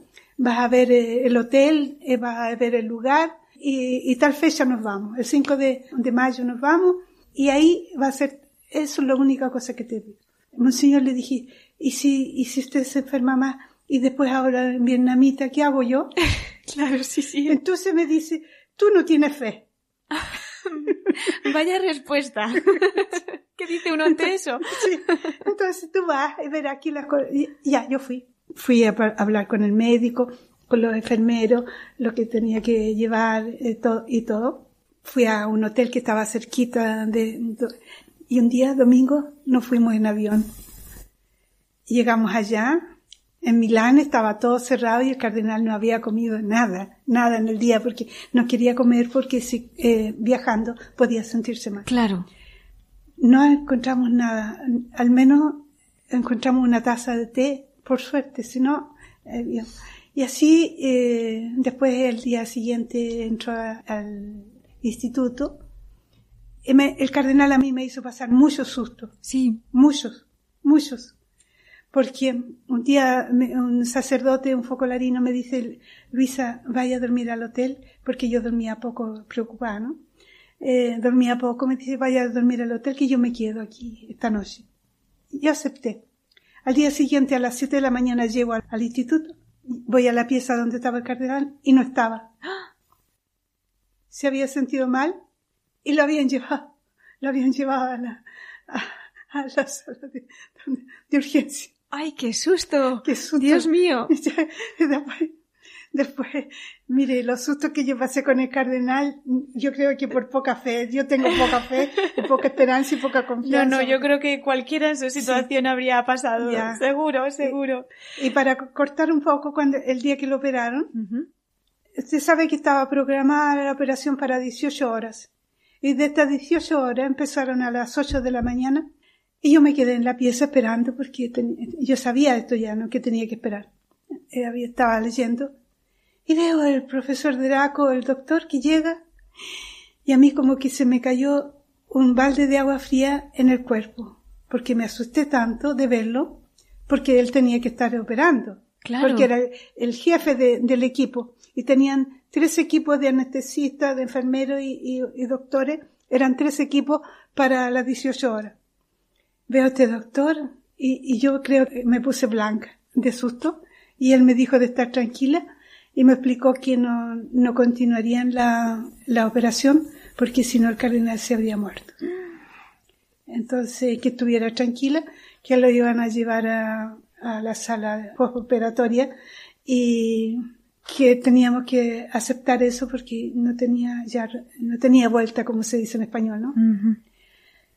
Vas a ver eh, el hotel, eh, vas a ver el lugar y, y tal fecha nos vamos. El 5 de, de mayo nos vamos y ahí va a ser, eso es la única cosa que te digo. Monseñor le dije, ¿y si, y si usted se enferma más y después habla en vietnamita, qué hago yo? Claro, sí, sí. Entonces me dice, tú no tienes fe. Vaya respuesta. ¿Qué dice uno ante eso? Sí. Entonces tú vas y verás aquí las cosas. Ya, yo fui. Fui a hablar con el médico, con los enfermeros, lo que tenía que llevar eh, to- y todo. Fui a un hotel que estaba cerquita de... Y un día, domingo, nos fuimos en avión. Llegamos allá. En Milán estaba todo cerrado y el cardenal no había comido nada, nada en el día porque no quería comer porque si, eh, viajando podía sentirse mal. Claro. No encontramos nada, al menos encontramos una taza de té, por suerte, si no, eh, bien. Y así, eh, después el día siguiente entró a- al instituto. Y me- el cardenal a mí me hizo pasar muchos sustos, Sí. muchos, muchos. Porque un día me- un sacerdote, un focolarino me dice, Luisa, vaya a dormir al hotel, porque yo dormía poco preocupada, ¿no? Eh, dormía poco, me dice, vaya a dormir al hotel, que yo me quedo aquí esta noche. Yo acepté. Al día siguiente, a las 7 de la mañana, llego al, al instituto, voy a la pieza donde estaba el cardenal y no estaba. Se había sentido mal y lo habían llevado, lo habían llevado a la, a, a la sala de, de urgencia. ¡Ay, qué susto! Qué susto. Dios mío. Y y después, mire, los sustos que yo pasé con el cardenal, yo creo que por poca fe, yo tengo poca fe, y poca esperanza y poca No, confianza. no, yo creo que cualquiera en su situación habría pasado. Ya. Seguro, seguro. Y para co- cortar un poco, cuando el día que lo operaron, Ujú. usted sabe que estaba programada la operación para 18 horas. Y de estas 18 horas empezaron a las 8 de la mañana y yo me quedé en la pieza esperando porque ten- yo sabía esto ya, ¿no? Que tenía que esperar. Eh, había- estaba leyendo y veo el profesor Draco, el doctor, que llega y a mí como que se me cayó un balde de agua fría en el cuerpo porque me asusté tanto de verlo porque él tenía que estar operando. Claro. Porque era el, el jefe de- del equipo y tenían tres equipos de anestesistas, de enfermeros y, y- y doctores. Eran tres equipos para las 18 horas. Veo a este doctor y, y yo creo que me puse blanca de susto y él me dijo de estar tranquila y me explicó que no, no continuarían la, la operación porque si no el cardenal se habría muerto. Entonces, que estuviera tranquila, que lo iban a llevar a, a la sala postoperatoria y que teníamos que aceptar eso porque no tenía ya, no tenía vuelta, como se dice en español, ¿no?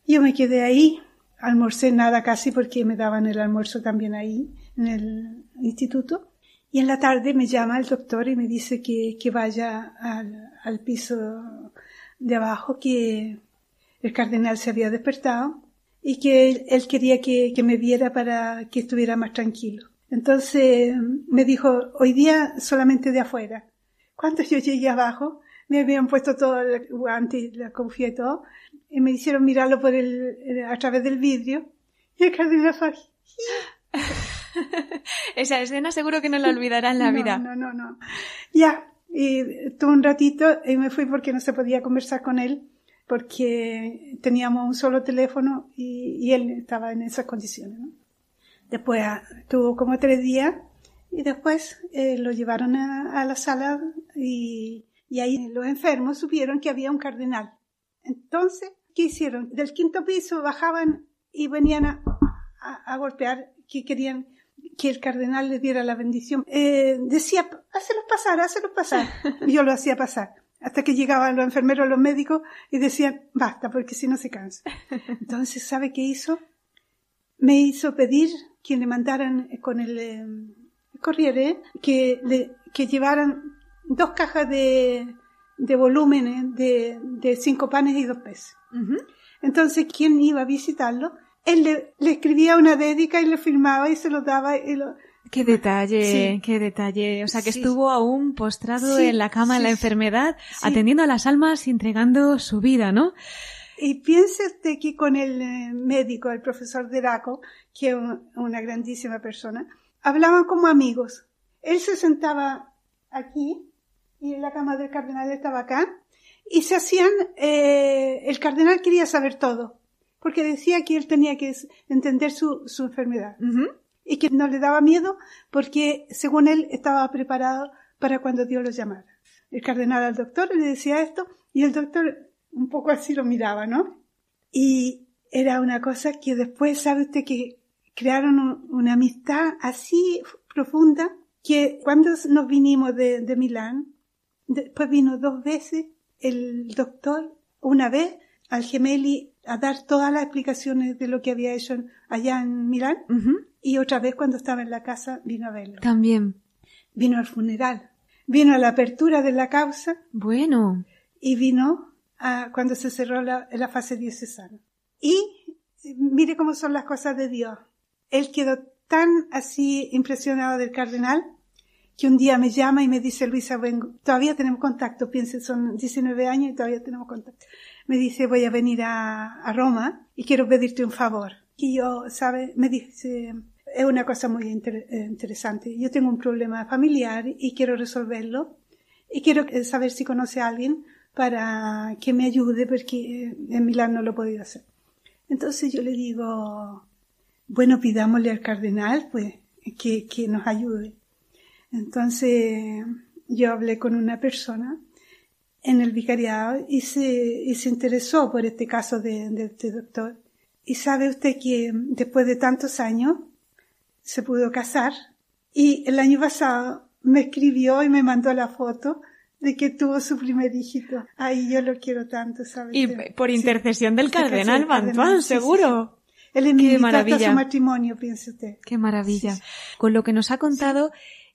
Yo me quedé ahí, almorcé nada casi porque me daban el almuerzo también ahí, en el instituto. Y en la tarde me llama el doctor y me dice que, que vaya al, al piso de abajo, que el cardenal se había despertado y que él, quería que, que me viera para que estuviera más tranquilo. Entonces me dijo, hoy día solamente de afuera. Cuando yo llegué abajo, me habían puesto todo el guante, la confía y todo, y me hicieron mirarlo por el, a través del vidrio, y el cardenal fue, Esa escena seguro que no la olvidará en la no, vida. No, no, no. Ya, y tuve un ratito y me fui porque no se podía conversar con él, porque teníamos un solo teléfono y, y él estaba en esas condiciones. ¿no? Después tuvo como tres días y después eh, lo llevaron a, a la sala y, y ahí los enfermos supieron que había un cardenal. Entonces, ¿qué hicieron? Del quinto piso bajaban y venían a, a- a golpear, que querían que el cardenal les diera la bendición. Eh, decía, hácelos pasar, hácelos pasar. Y yo lo hacía pasar. hasta que llegaban los enfermeros, los médicos y decían, basta, porque si no se cansa. Entonces, ¿sabe qué hizo? Me hizo pedir que le mandaran con el, eh, corriere que, le, que llevaran dos cajas de, de volúmenes de, de cinco panes y dos peces. Entonces, ¿quién iba a visitarlo? Él le, le, escribía una dédica y le firmaba y se lo daba y lo, Qué detalle, qué detalle. O sea, que estuvo aún postrado en la cama en la enfermedad, atendiendo a las almas y entregando su vida, ¿no? Y piense usted que con el eh, médico, el profesor Deraco, que es una grandísima persona, hablaban como amigos. Él se sentaba aquí y la cama del cardenal estaba acá y se hacían, eh, el cardenal quería saber todo, porque decía que él tenía que entender su, su enfermedad y que no le daba miedo porque según él estaba preparado para cuando Dios lo llamara. El cardenal al doctor le decía esto y el doctor un poco así lo miraba, ¿no? Y era una cosa que después, sabe usted que crearon una amistad así profunda que cuando nos vinimos de, de Milán, después vino dos veces el doctor, una vez al Gemelli a dar todas las explicaciones de lo que había hecho allá en Milán y otra vez cuando estaba en la casa vino a verlo. También. Vino al funeral, vino a la apertura de la causa. Bueno. Y vino a cuando se cerró la, la fase diocesana. Y mire cómo son las cosas de Dios. Él quedó tan así impresionado del cardenal que un día me llama y me dice, Luisa, vengo, todavía tenemos contacto, piense, son 19 años y todavía tenemos contacto. Me dice, voy a venir a, Roma y quiero pedirte un favor. Y yo, ¿sabe? Me dice, es una cosa muy eh, interesante. Yo tengo un problema familiar y quiero resolverlo y quiero saber si conoce a alguien para que me ayude porque en Milán no lo he podido hacer. Entonces yo le digo, bueno, pidámosle al cardenal pues que, que nos ayude. Entonces yo hablé con una persona en el vicariado y se, y se interesó por este caso de, de este doctor. Y sabe usted que después de tantos años se pudo casar y el año pasado me escribió y me mandó la foto de que tuvo su primer hijito. Ay, yo lo quiero tanto, ¿sabes? Y por intercesión del cardenal Bantuán, seguro. Él es maravilla. su matrimonio, piense usted. Qué maravilla. Con lo que nos ha contado,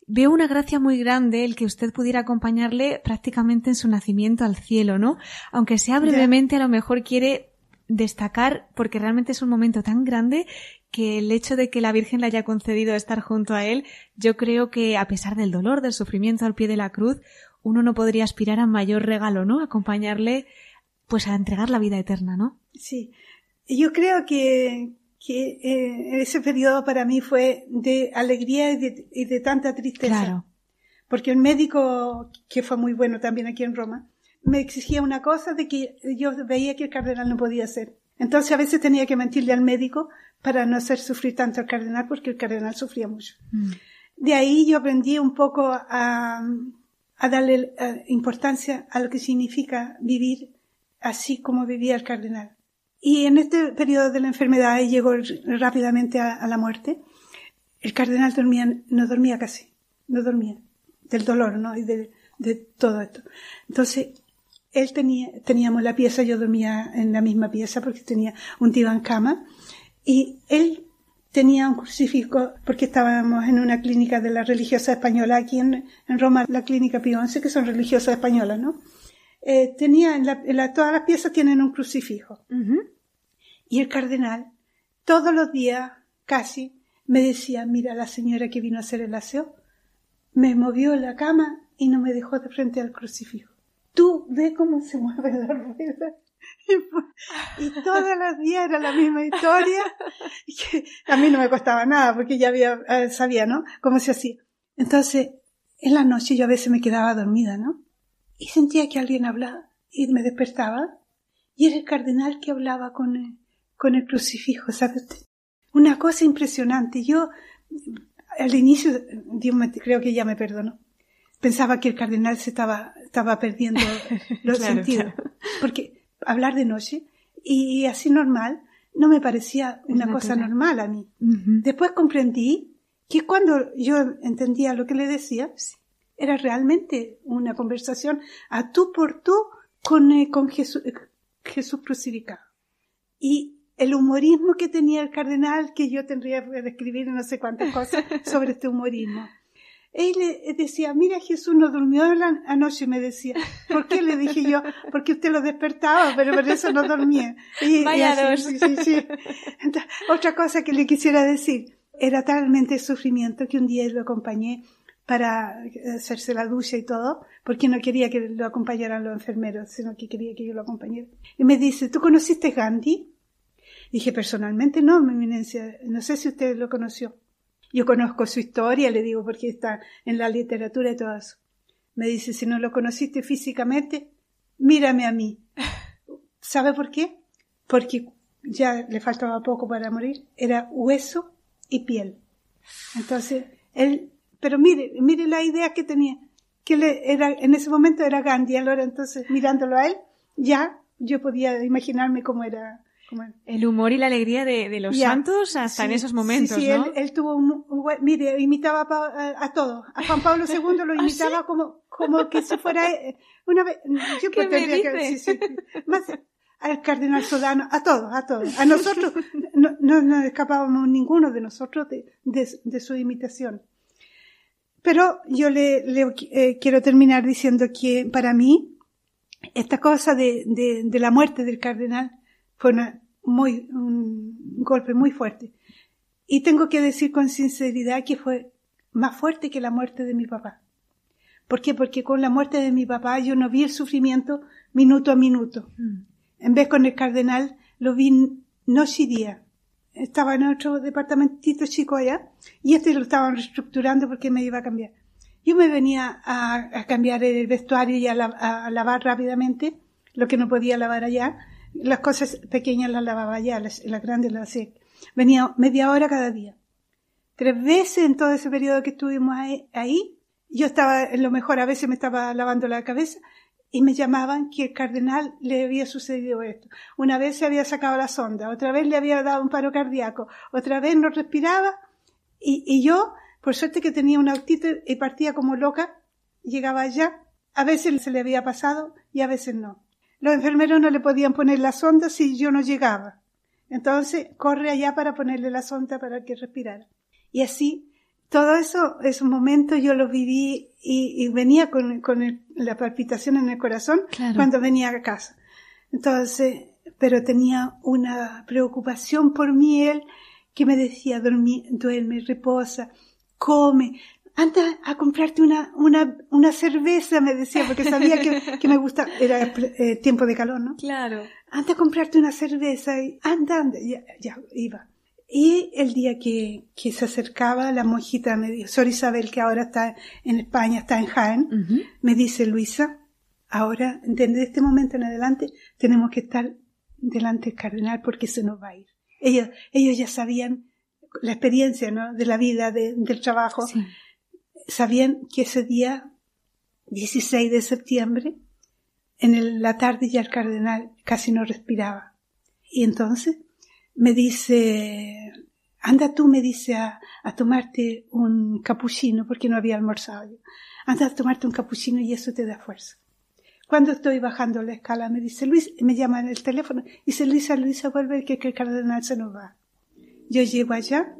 veo una gracia muy grande el que usted pudiera acompañarle prácticamente en su nacimiento al cielo, ¿no? Aunque sea brevemente, a lo mejor quiere destacar, porque realmente es un momento tan grande que el hecho de que la Virgen le haya concedido estar junto a él, yo creo que a pesar del dolor, del sufrimiento al pie de la cruz, uno no podría aspirar a mayor regalo, ¿no? Acompañarle, pues a entregar la vida eterna, ¿no? Sí. Yo creo que, que eh, ese periodo para mí fue de alegría y de, y de tanta tristeza. Claro. Porque el médico, que fue muy bueno también aquí en Roma, me exigía una cosa de que yo veía que el cardenal no podía hacer. Entonces a veces tenía que mentirle al médico para no hacer sufrir tanto al cardenal porque el cardenal sufría mucho. Mm. De ahí yo aprendí un poco a, a darle eh, importancia a lo que significa vivir así como vivía el cardenal. Y en este periodo de la enfermedad y llegó rápidamente a, la muerte. El cardenal dormía, no dormía casi, no dormía, del dolor, ¿no? Y de, todo esto. Entonces, él tenía, teníamos la pieza, yo dormía en la misma pieza porque tenía un en cama y él tenía un crucifijo porque estábamos en una clínica de la religiosa española aquí en, en Roma, la clínica Pío XI, que son religiosas españolas, ¿no? Eh, tenía en, la, todas las piezas tienen un crucifijo. Y el cardenal, todos los días, casi, me decía, mira, la señora que vino a hacer el aseo, me movió la cama y no me dejó de frente al crucifijo tú ve cómo se mueve la rueda. Y, todos los días era la misma historia. a mí no me costaba nada porque ya eh, sabía, ¿no? Cómo se hacía. Entonces, en la noche yo a veces me quedaba dormida, ¿no? Y sentía que alguien hablaba y me despertaba. Y era el cardenal que hablaba con el, con el crucifijo, ¿sabe usted? Una cosa impresionante. Yo, al inicio, Dios me, creo que ya me perdonó pensaba que el cardenal se estaba, estaba perdiendo los sentidos. Porque hablar de noche y así normal no me parecía una cosa normal a mí. Después comprendí que cuando yo entendía lo que le decía, Era realmente una conversación a tú por tú con, eh, con Jesús, eh, Jesús crucificado. Y el humorismo que tenía el cardenal, que yo tendría que describir no sé cuántas cosas sobre este humorismo. Él le decía, mira, Jesús no durmió la anoche, me decía. ¿Por qué? Le dije yo, porque usted lo despertaba, pero por eso no dormía. Y, Vaya. Sí, sí, sí. Entonces, otra cosa que le quisiera decir, era talmente sufrimiento que un día lo acompañé para hacerse la ducha y todo, porque no quería que lo acompañaran los enfermeros, sino que quería que yo lo acompañara. Y me dice, ¿tú conociste Gandhi? Dije, personalmente no, mi eminencia, no sé si usted lo conoció. Yo conozco su historia, le digo, porque está en la literatura y todo eso. Me dice, si no lo conociste físicamente, mírame a mí. ¿Sabe por qué? Porque ya le faltaba poco para morir. Era hueso y piel. Entonces, él, pero mire, mire la idea que tenía, que le era, en ese momento era Gandhi, ahora entonces, mirándolo a él, ya yo podía imaginarme cómo era el humor y la alegría de, los santos hasta en esos momentos, sí, sí, él, tuvo un, mire, imitaba a, a, todos. A Juan Pablo II lo ¿Ah, imitaba como, como que si fuera eh, una vez, yo pues tendría que, sí, más al cardenal Sodano, a todos, a todos. A nosotros, no, no nos escapábamos ninguno de nosotros de, de, su imitación. Pero yo le, le eh, quiero terminar diciendo que para mí, esta cosa de, de, de la muerte del cardenal fue una, muy, un golpe muy fuerte. Y tengo que decir con sinceridad que fue más fuerte que la muerte de mi papá. ¿Por qué? Porque con la muerte de mi papá yo no vi el sufrimiento minuto a minuto. Mm. En vez con el cardenal lo vi noche y día. Estaba en otro departamentito chico allá y este lo estaban reestructurando porque me iba a cambiar. Yo me venía a, cambiar el vestuario y a, a lavar rápidamente lo que no podía lavar allá las cosas pequeñas las lavaba ya, las, grandes las hacía. Venía media hora cada día. Tres veces en todo ese periodo que estuvimos ahí, yo estaba, en lo mejor a veces me estaba lavando la cabeza y me llamaban que el cardenal le había sucedido esto. Una vez se había sacado la sonda, otra vez le había dado un paro cardíaco, otra vez no respiraba y, y yo, por suerte que tenía un autito y partía como loca, llegaba allá, a veces se le había pasado y a veces no. Los enfermeros no le podían poner la sonda si yo no llegaba. Entonces, corre allá para ponerle la sonda para que respirara. Y así, todo eso, esos momentos yo los viví y, venía con, la palpitación en el corazón cuando venía a casa. Entonces, pero tenía una preocupación por mí él que me decía, duerme, reposa, come, anda a comprarte una, una, una cerveza, me decía, porque sabía que, que me gusta, era eh, tiempo de calor, ¿no? Claro. Anda a comprarte una cerveza y anda, anda, ya, ya, iba. Y el día que, que se acercaba, la monjita me dijo, Sor Isabel, que ahora está en España, está en Jaén, me dice, Luisa, ahora, desde este momento en adelante, tenemos que estar delante del cardenal porque se nos va a ir. Ellos, ellos ya sabían la experiencia, ¿no? De la vida, del trabajo. Sí sabían que ese día, 16 de septiembre, en la tarde ya el cardenal casi no respiraba. Y entonces me dice, anda tú, me dice, a, tomarte un capuchino, porque no había almorzado yo. Anda a tomarte un capuchino y eso te da fuerza. Cuando estoy bajando la escala, me dice Luis, me llama en el teléfono, dice Luisa, Luisa, vuelve que, que el cardenal se nos va. Yo llego allá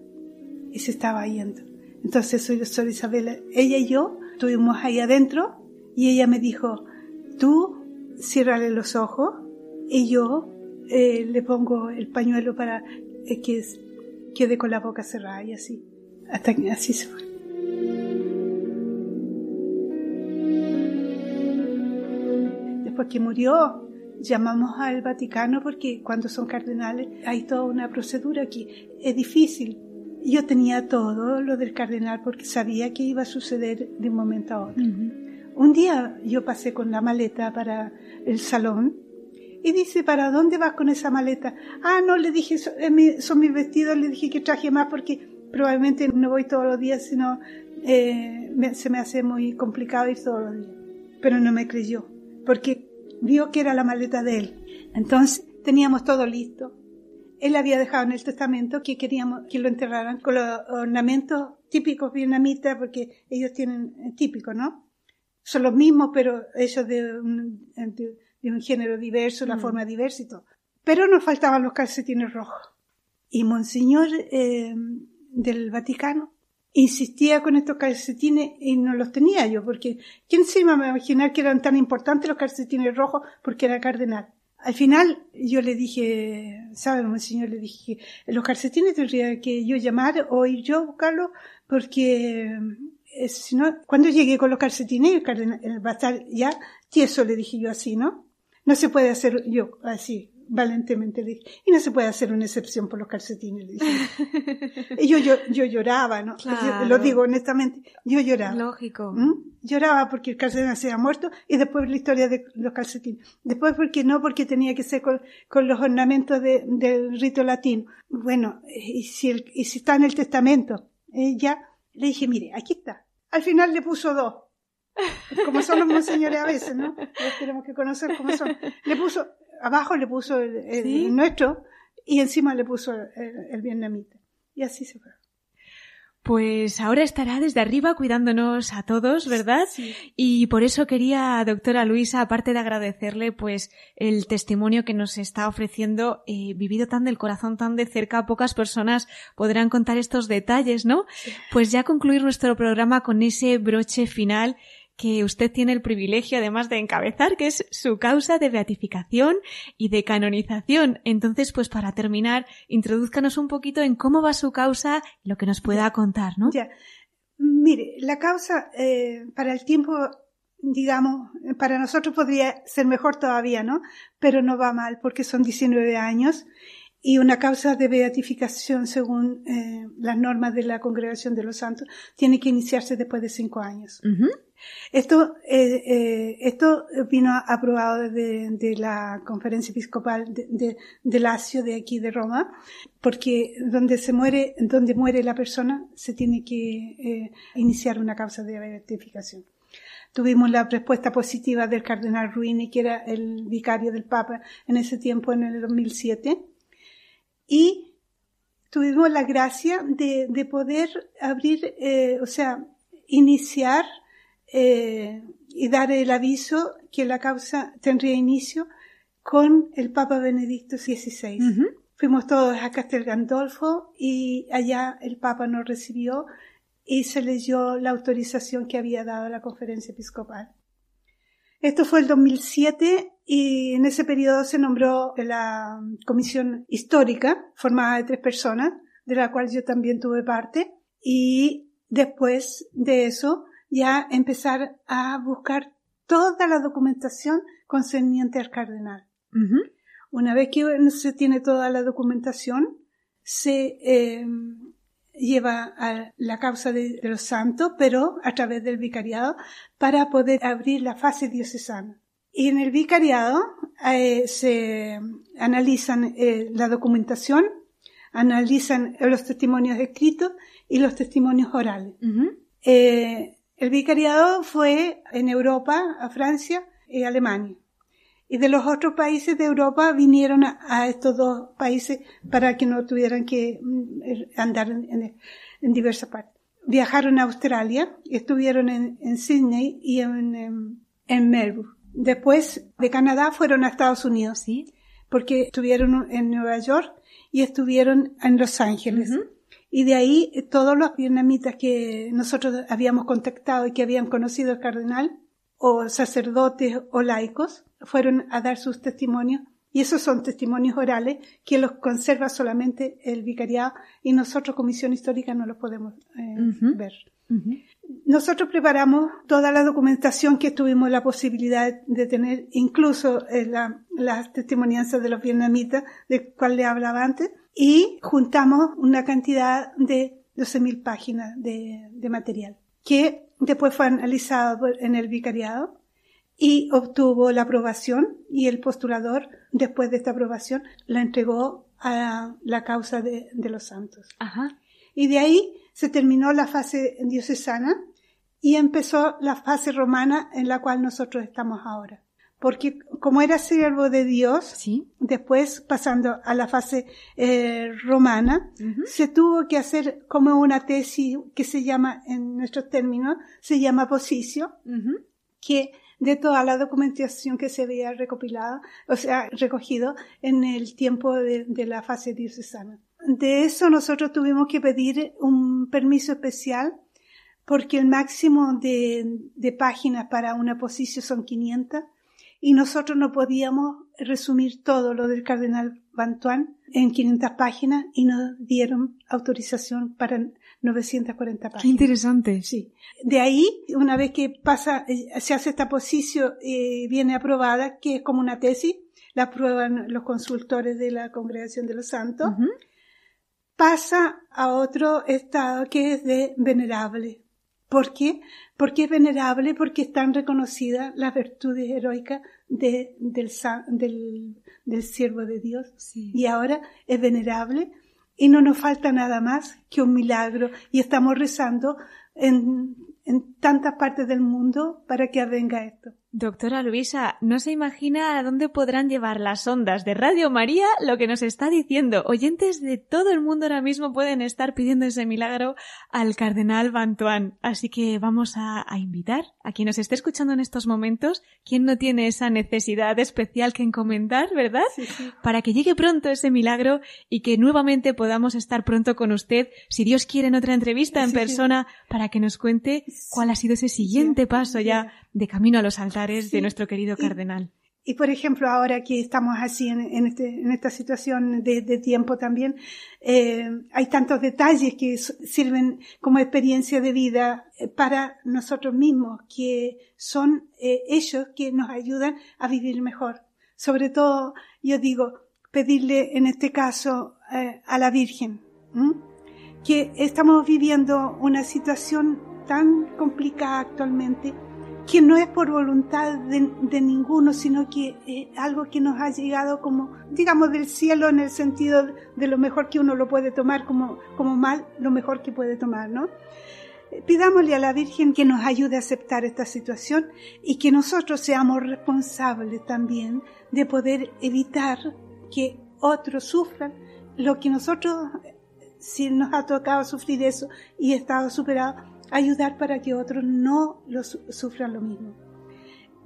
y se estaba yendo. Entonces soy Sor Isabel, ella y yo estuvimos ahí adentro y ella me dijo, tú ciérrale los ojos y yo eh, le pongo el pañuelo para eh, que quede con la boca cerrada y así, hasta que así se fue. Después que murió, llamamos al Vaticano porque cuando son cardenales hay toda una procedura que es difícil yo tenía todo lo del cardenal porque sabía que iba a suceder de un momento a otro. Un día yo pasé con la maleta para el salón y dice, ¿para dónde vas con esa maleta? Ah, no, le dije, son mis vestidos, le dije que traje más porque probablemente no voy todos los días, sino eh, se me hace muy complicado ir todos los días. Pero no me creyó, porque vio que era la maleta de él. Entonces teníamos todo listo él había dejado en el testamento que queríamos que lo enterraran con los ornamentos típicos vietnamitas, porque ellos tienen eh, típicos, ¿no? son los mismos, pero ellos de un, de, un género diverso, la mm. forma diversa y todo. Pero nos faltaban los calcetines rojos. Y Monseñor eh, del Vaticano insistía con estos calcetines y no los tenía yo, porque ¿quién se iba a imaginar que eran tan importantes los calcetines rojos porque era cardenal? Al final yo le dije, ¿sabe, monseñor? Le dije, los calcetines tendría que yo llamar o ir yo a buscarlos porque eh, si no, cuando llegué con los calcetines, el cardenal va a estar ya tieso, le dije yo así, ¿no? No se puede hacer yo así, valentemente le dije, y no se puede hacer una excepción por los calcetines, le dije. y yo, yo, yo lloraba, ¿no? Lo digo honestamente, yo lloraba. Lógico. ¿Mm? Lloraba porque el calcetín se había muerto y después la historia de los calcetines. Después porque no, porque tenía que ser con, con los ornamentos de, del rito latino. Bueno, y si, el, y si está en el testamento, ella, le dije, mire, aquí está. Al final le puso dos como son los monseñores a veces, ¿no? tenemos que conocer cómo son. Le puso abajo le puso el, nuestro y encima le puso el, vietnamita. Y así se fue. Pues ahora estará desde arriba cuidándonos a todos, ¿verdad? Sí. Y por eso quería, doctora Luisa, aparte de agradecerle, pues, el testimonio que nos está ofreciendo, eh, vivido tan del corazón, tan de cerca, pocas personas podrán contar estos detalles, ¿no? Pues ya concluir nuestro programa con ese broche final que usted tiene el privilegio además de encabezar, que es su causa de beatificación y de canonización. Entonces, pues para terminar, introduzcanos un poquito en cómo va su causa, lo que nos pueda contar, ¿no? Ya. Mire, la causa eh, para el tiempo, digamos, para nosotros podría ser mejor todavía, ¿no? Pero no va mal porque son 19 años y una causa de beatificación según eh, las normas de la Congregación de los Santos tiene que iniciarse después de cinco años. Esto, eh, eh, esto vino aprobado de, de, la conferencia episcopal de, de, de, Lacio de aquí de Roma, porque donde se muere, donde muere la persona, se tiene que iniciar una causa de beatificación. Tuvimos la respuesta positiva del cardenal Ruini, que era el vicario del Papa en ese tiempo, en el 2007, y tuvimos la gracia de, de poder abrir, eh, o sea, iniciar eh, y dar el aviso que la causa tendría inicio con el Papa Benedicto XVI. Fuimos todos a Castel Gandolfo y allá el Papa nos recibió y se leyó la autorización que había dado la conferencia episcopal. Esto fue el 2007 y en ese periodo se nombró la comisión histórica formada de tres personas, de la cual yo también tuve parte, y después de eso ya empezar a buscar toda la documentación concerniente al cardenal. Una vez que se tiene toda la documentación, se eh, lleva a la causa de, los santos, pero a través del vicariado, para poder abrir la fase diocesana. Y en el vicariado eh, se analizan eh, la documentación, analizan los testimonios escritos y los testimonios orales. El vicariado fue en Europa, a Francia y Alemania. Y de los otros países de Europa vinieron a, estos dos países para que no tuvieran que mm, er, andar en, diversas partes. Viajaron a Australia, estuvieron en, Sydney y en, Melbourne. Después de Canadá fueron a Estados Unidos, ¿sí? Porque estuvieron en Nueva York y estuvieron en Los Ángeles. Y de ahí eh, todos los vietnamitas que nosotros habíamos contactado y que habían conocido al cardenal, o sacerdotes o laicos, fueron a dar sus testimonios. Y esos son testimonios orales que los conserva solamente el vicariado y nosotros, Comisión Histórica, no los podemos eh, ver. Nosotros preparamos toda la documentación que tuvimos la posibilidad de tener, incluso eh, las testimonianzas de los vietnamitas, de cual le hablaba antes, y juntamos una cantidad de 12.000 páginas de, material que después fue analizado en el vicariado y obtuvo la aprobación y el postulador después de esta aprobación la entregó a la causa de, los santos. Y de ahí se terminó la fase diocesana y empezó la fase romana en la cual nosotros estamos ahora porque como era siervo de Dios, ¿Sí? después pasando a la fase eh, romana, se tuvo que hacer como una tesis que se llama, en nuestros términos, se llama posicio, que de toda la documentación que se había recopilado, o sea, recogido en el tiempo de, de la fase diocesana. De eso nosotros tuvimos que pedir un permiso especial porque el máximo de, de páginas para una posición son 500 y nosotros no podíamos resumir todo lo del cardenal Bantuan en 500 páginas y nos dieron autorización para 940 páginas. Qué interesante. Sí. De ahí, una vez que pasa, eh, se hace esta posición, eh, viene aprobada, que es como una tesis, la aprueban los consultores de la Congregación de los Santos, pasa a otro estado que es de venerable. ¿Por qué? Porque es venerable porque están reconocidas las virtudes heroicas de, del, del, del siervo de Dios. Sí. Y ahora es venerable y no nos falta nada más que un milagro y estamos rezando en, en tantas partes del mundo para que venga esto. Doctora Luisa, no se imagina a dónde podrán llevar las ondas de Radio María lo que nos está diciendo. Oyentes de todo el mundo ahora mismo pueden estar pidiendo ese milagro al cardenal Bantuán. Así que vamos a, a invitar a quien nos esté escuchando en estos momentos, quien no tiene esa necesidad especial que encomendar, ¿verdad? Sí, sí. Para que llegue pronto ese milagro y que nuevamente podamos estar pronto con usted, si Dios quiere, en otra entrevista en Sí, persona, para que nos cuente cuál ha sido ese siguiente paso ya de camino a los altares de nuestro querido Y- cardenal. Y por ejemplo, ahora que estamos así en, en este, en esta situación de, de tiempo también, eh, hay tantos detalles que sirven como experiencia de vida eh, para nosotros mismos, que son eh, ellos que nos ayudan a vivir mejor. Sobre todo, yo digo, pedirle en este caso eh, a la Virgen, ¿m? que estamos viviendo una situación tan complicada actualmente que no es por voluntad de, ninguno, sino que es algo que nos ha llegado como, digamos, del cielo en el sentido de lo mejor que uno lo puede tomar, como, como mal, lo mejor que puede tomar, ¿no? Eh, Pidámosle a la Virgen que nos ayude a aceptar esta situación y que nosotros seamos responsables también de poder evitar que otros sufran lo que nosotros, eh, si nos ha tocado sufrir eso y estado superado, ayudar para que otros no lo su- sufran lo mismo.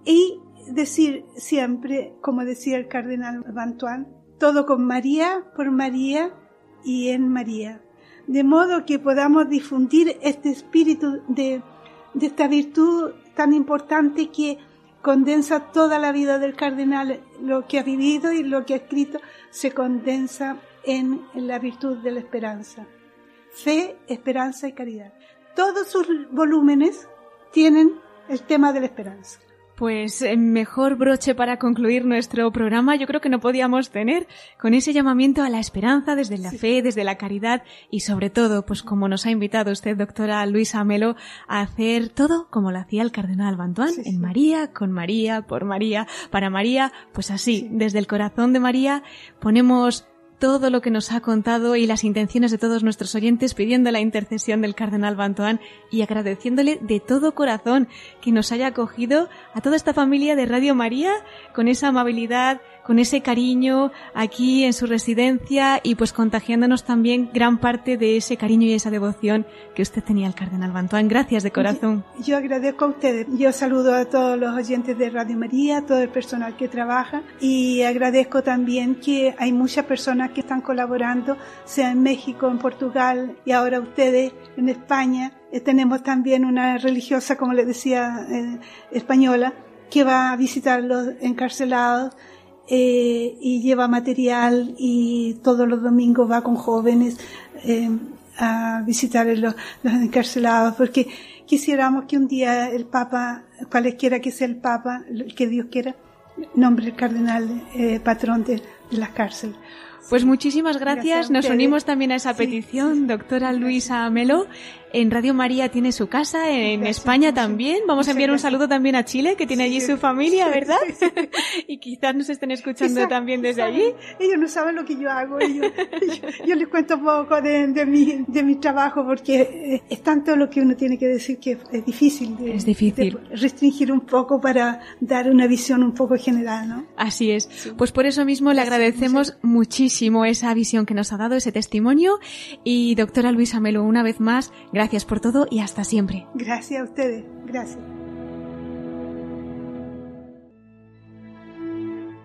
Y decir siempre, como decía el cardenal Bantuan, todo con María, por María y en María. De modo que podamos difundir este espíritu de esta virtud tan importante que condensa toda la vida del cardenal, lo que ha vivido y lo que ha escrito, se condensa en la virtud de la esperanza. Fe, esperanza y caridad. Todos sus volúmenes tienen el tema de la esperanza. Pues eh, mejor broche para concluir nuestro programa yo creo que no podíamos tener con ese llamamiento a la esperanza desde la Sí. fe, desde la caridad y sobre todo, pues como nos ha invitado usted, doctora Luisa Melo, a hacer todo como lo hacía el cardenal Bantuán, Sí, en sí. María, con María, por María, para María, pues así, Sí. desde el corazón de María ponemos todo lo que nos ha contado y las intenciones de todos nuestros oyentes pidiendo la intercesión del cardenal Bantoán y agradeciéndole de todo corazón que nos haya acogido a toda esta familia de Radio María con esa amabilidad, con ese cariño aquí en su residencia y pues contagiándonos también gran parte de ese cariño y esa devoción que usted tenía al cardenal Bantoán. Gracias de corazón. Yo agradezco a ustedes. Yo saludo a todos los oyentes de Radio María, a todo el personal que trabaja y agradezco también que hay muchas personas que están colaborando, sea en México, en Portugal y ahora ustedes en España. Eh, tenemos también una religiosa, como les decía, eh, española, que va a visitar los encarcelados eh, y lleva material y todos los domingos va con jóvenes eh, a visitar a los, los encarcelados porque quisiéramos que un día el Papa, cualesquiera que sea el Papa, el que Dios quiera, nombre el cardenal eh, patrón de, de las cárceles. Pues muchísimas gracias. Nos unimos también a esa Sí, petición, sí. doctora Luisa Melo. En Radio María tiene su casa, en Gracias, España muchas- también. Vamos a enviar un saludo también a Chile, que tiene Sí, allí su familia, Sí, ¿verdad? sí, y quizás nos estén escuchando también desde allí. Ellos no saben lo que yo hago. Ellos, yo, yo les cuento un poco de, de, mi, de mi trabajo porque eh, es tanto lo que uno tiene que decir que es difícil. De, Es difícil. de restringir un poco para dar una visión un poco general, ¿no? Así es. Pues por eso mismo le agradecemos muchísimo esa visión que nos ha dado, ese testimonio. Y doctora Luisa Melo, una vez más, gracias Gracias por todo y hasta siempre. Gracias a ustedes. Gracias.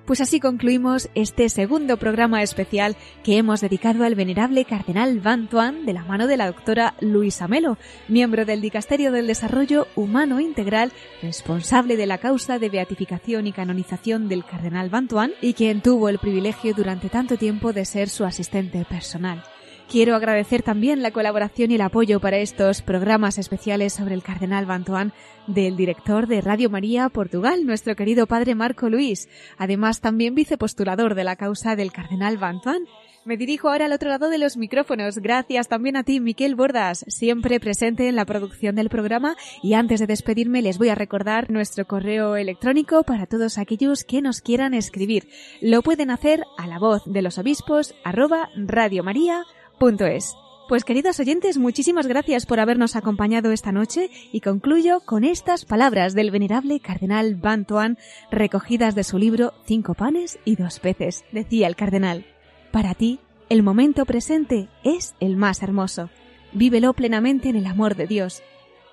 Pues así concluimos este segundo programa especial que hemos dedicado al venerable cardenal Van Tuan de la mano de la doctora Luisa Melo, miembro del Dicasterio del Desarrollo Humano Integral, responsable de la causa de beatificación y canonización del cardenal Van Tuan y quien tuvo el privilegio durante tanto tiempo de ser su asistente personal. Quiero agradecer también la colaboración y el apoyo para estos programas especiales sobre el Cardenal Bantoán del director de Radio María Portugal, nuestro querido padre Marco Luis, además también vicepostulador de la causa del Cardenal Bantoán. Me dirijo ahora al otro lado de los micrófonos. Gracias también a ti, Miquel Bordas, siempre presente en la producción del programa. Y antes de despedirme, les voy a recordar nuestro correo electrónico para todos aquellos que nos quieran escribir. Lo pueden hacer a la voz de los obispos arroba radiomaria.es es. Pues queridos oyentes, muchísimas gracias por habernos acompañado esta noche y concluyo con estas palabras del venerable cardenal Bantoan recogidas de su libro Cinco panes y dos peces. Decía el cardenal, para ti, el momento presente es el más hermoso. Vívelo plenamente en el amor de Dios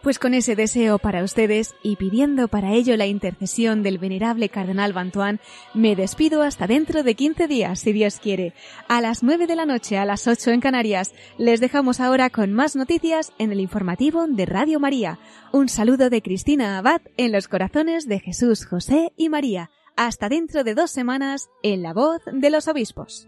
pues con ese deseo para ustedes y pidiendo para ello la intercesión del venerable cardenal Bantuán, me despido hasta dentro de 15 días, si Dios quiere. A las 9 de la noche, a las 8 en Canarias, les dejamos ahora con más noticias en el informativo de Radio María. Un saludo de Cristina Abad en los corazones de Jesús, José y María. Hasta dentro de dos semanas en la voz de los obispos.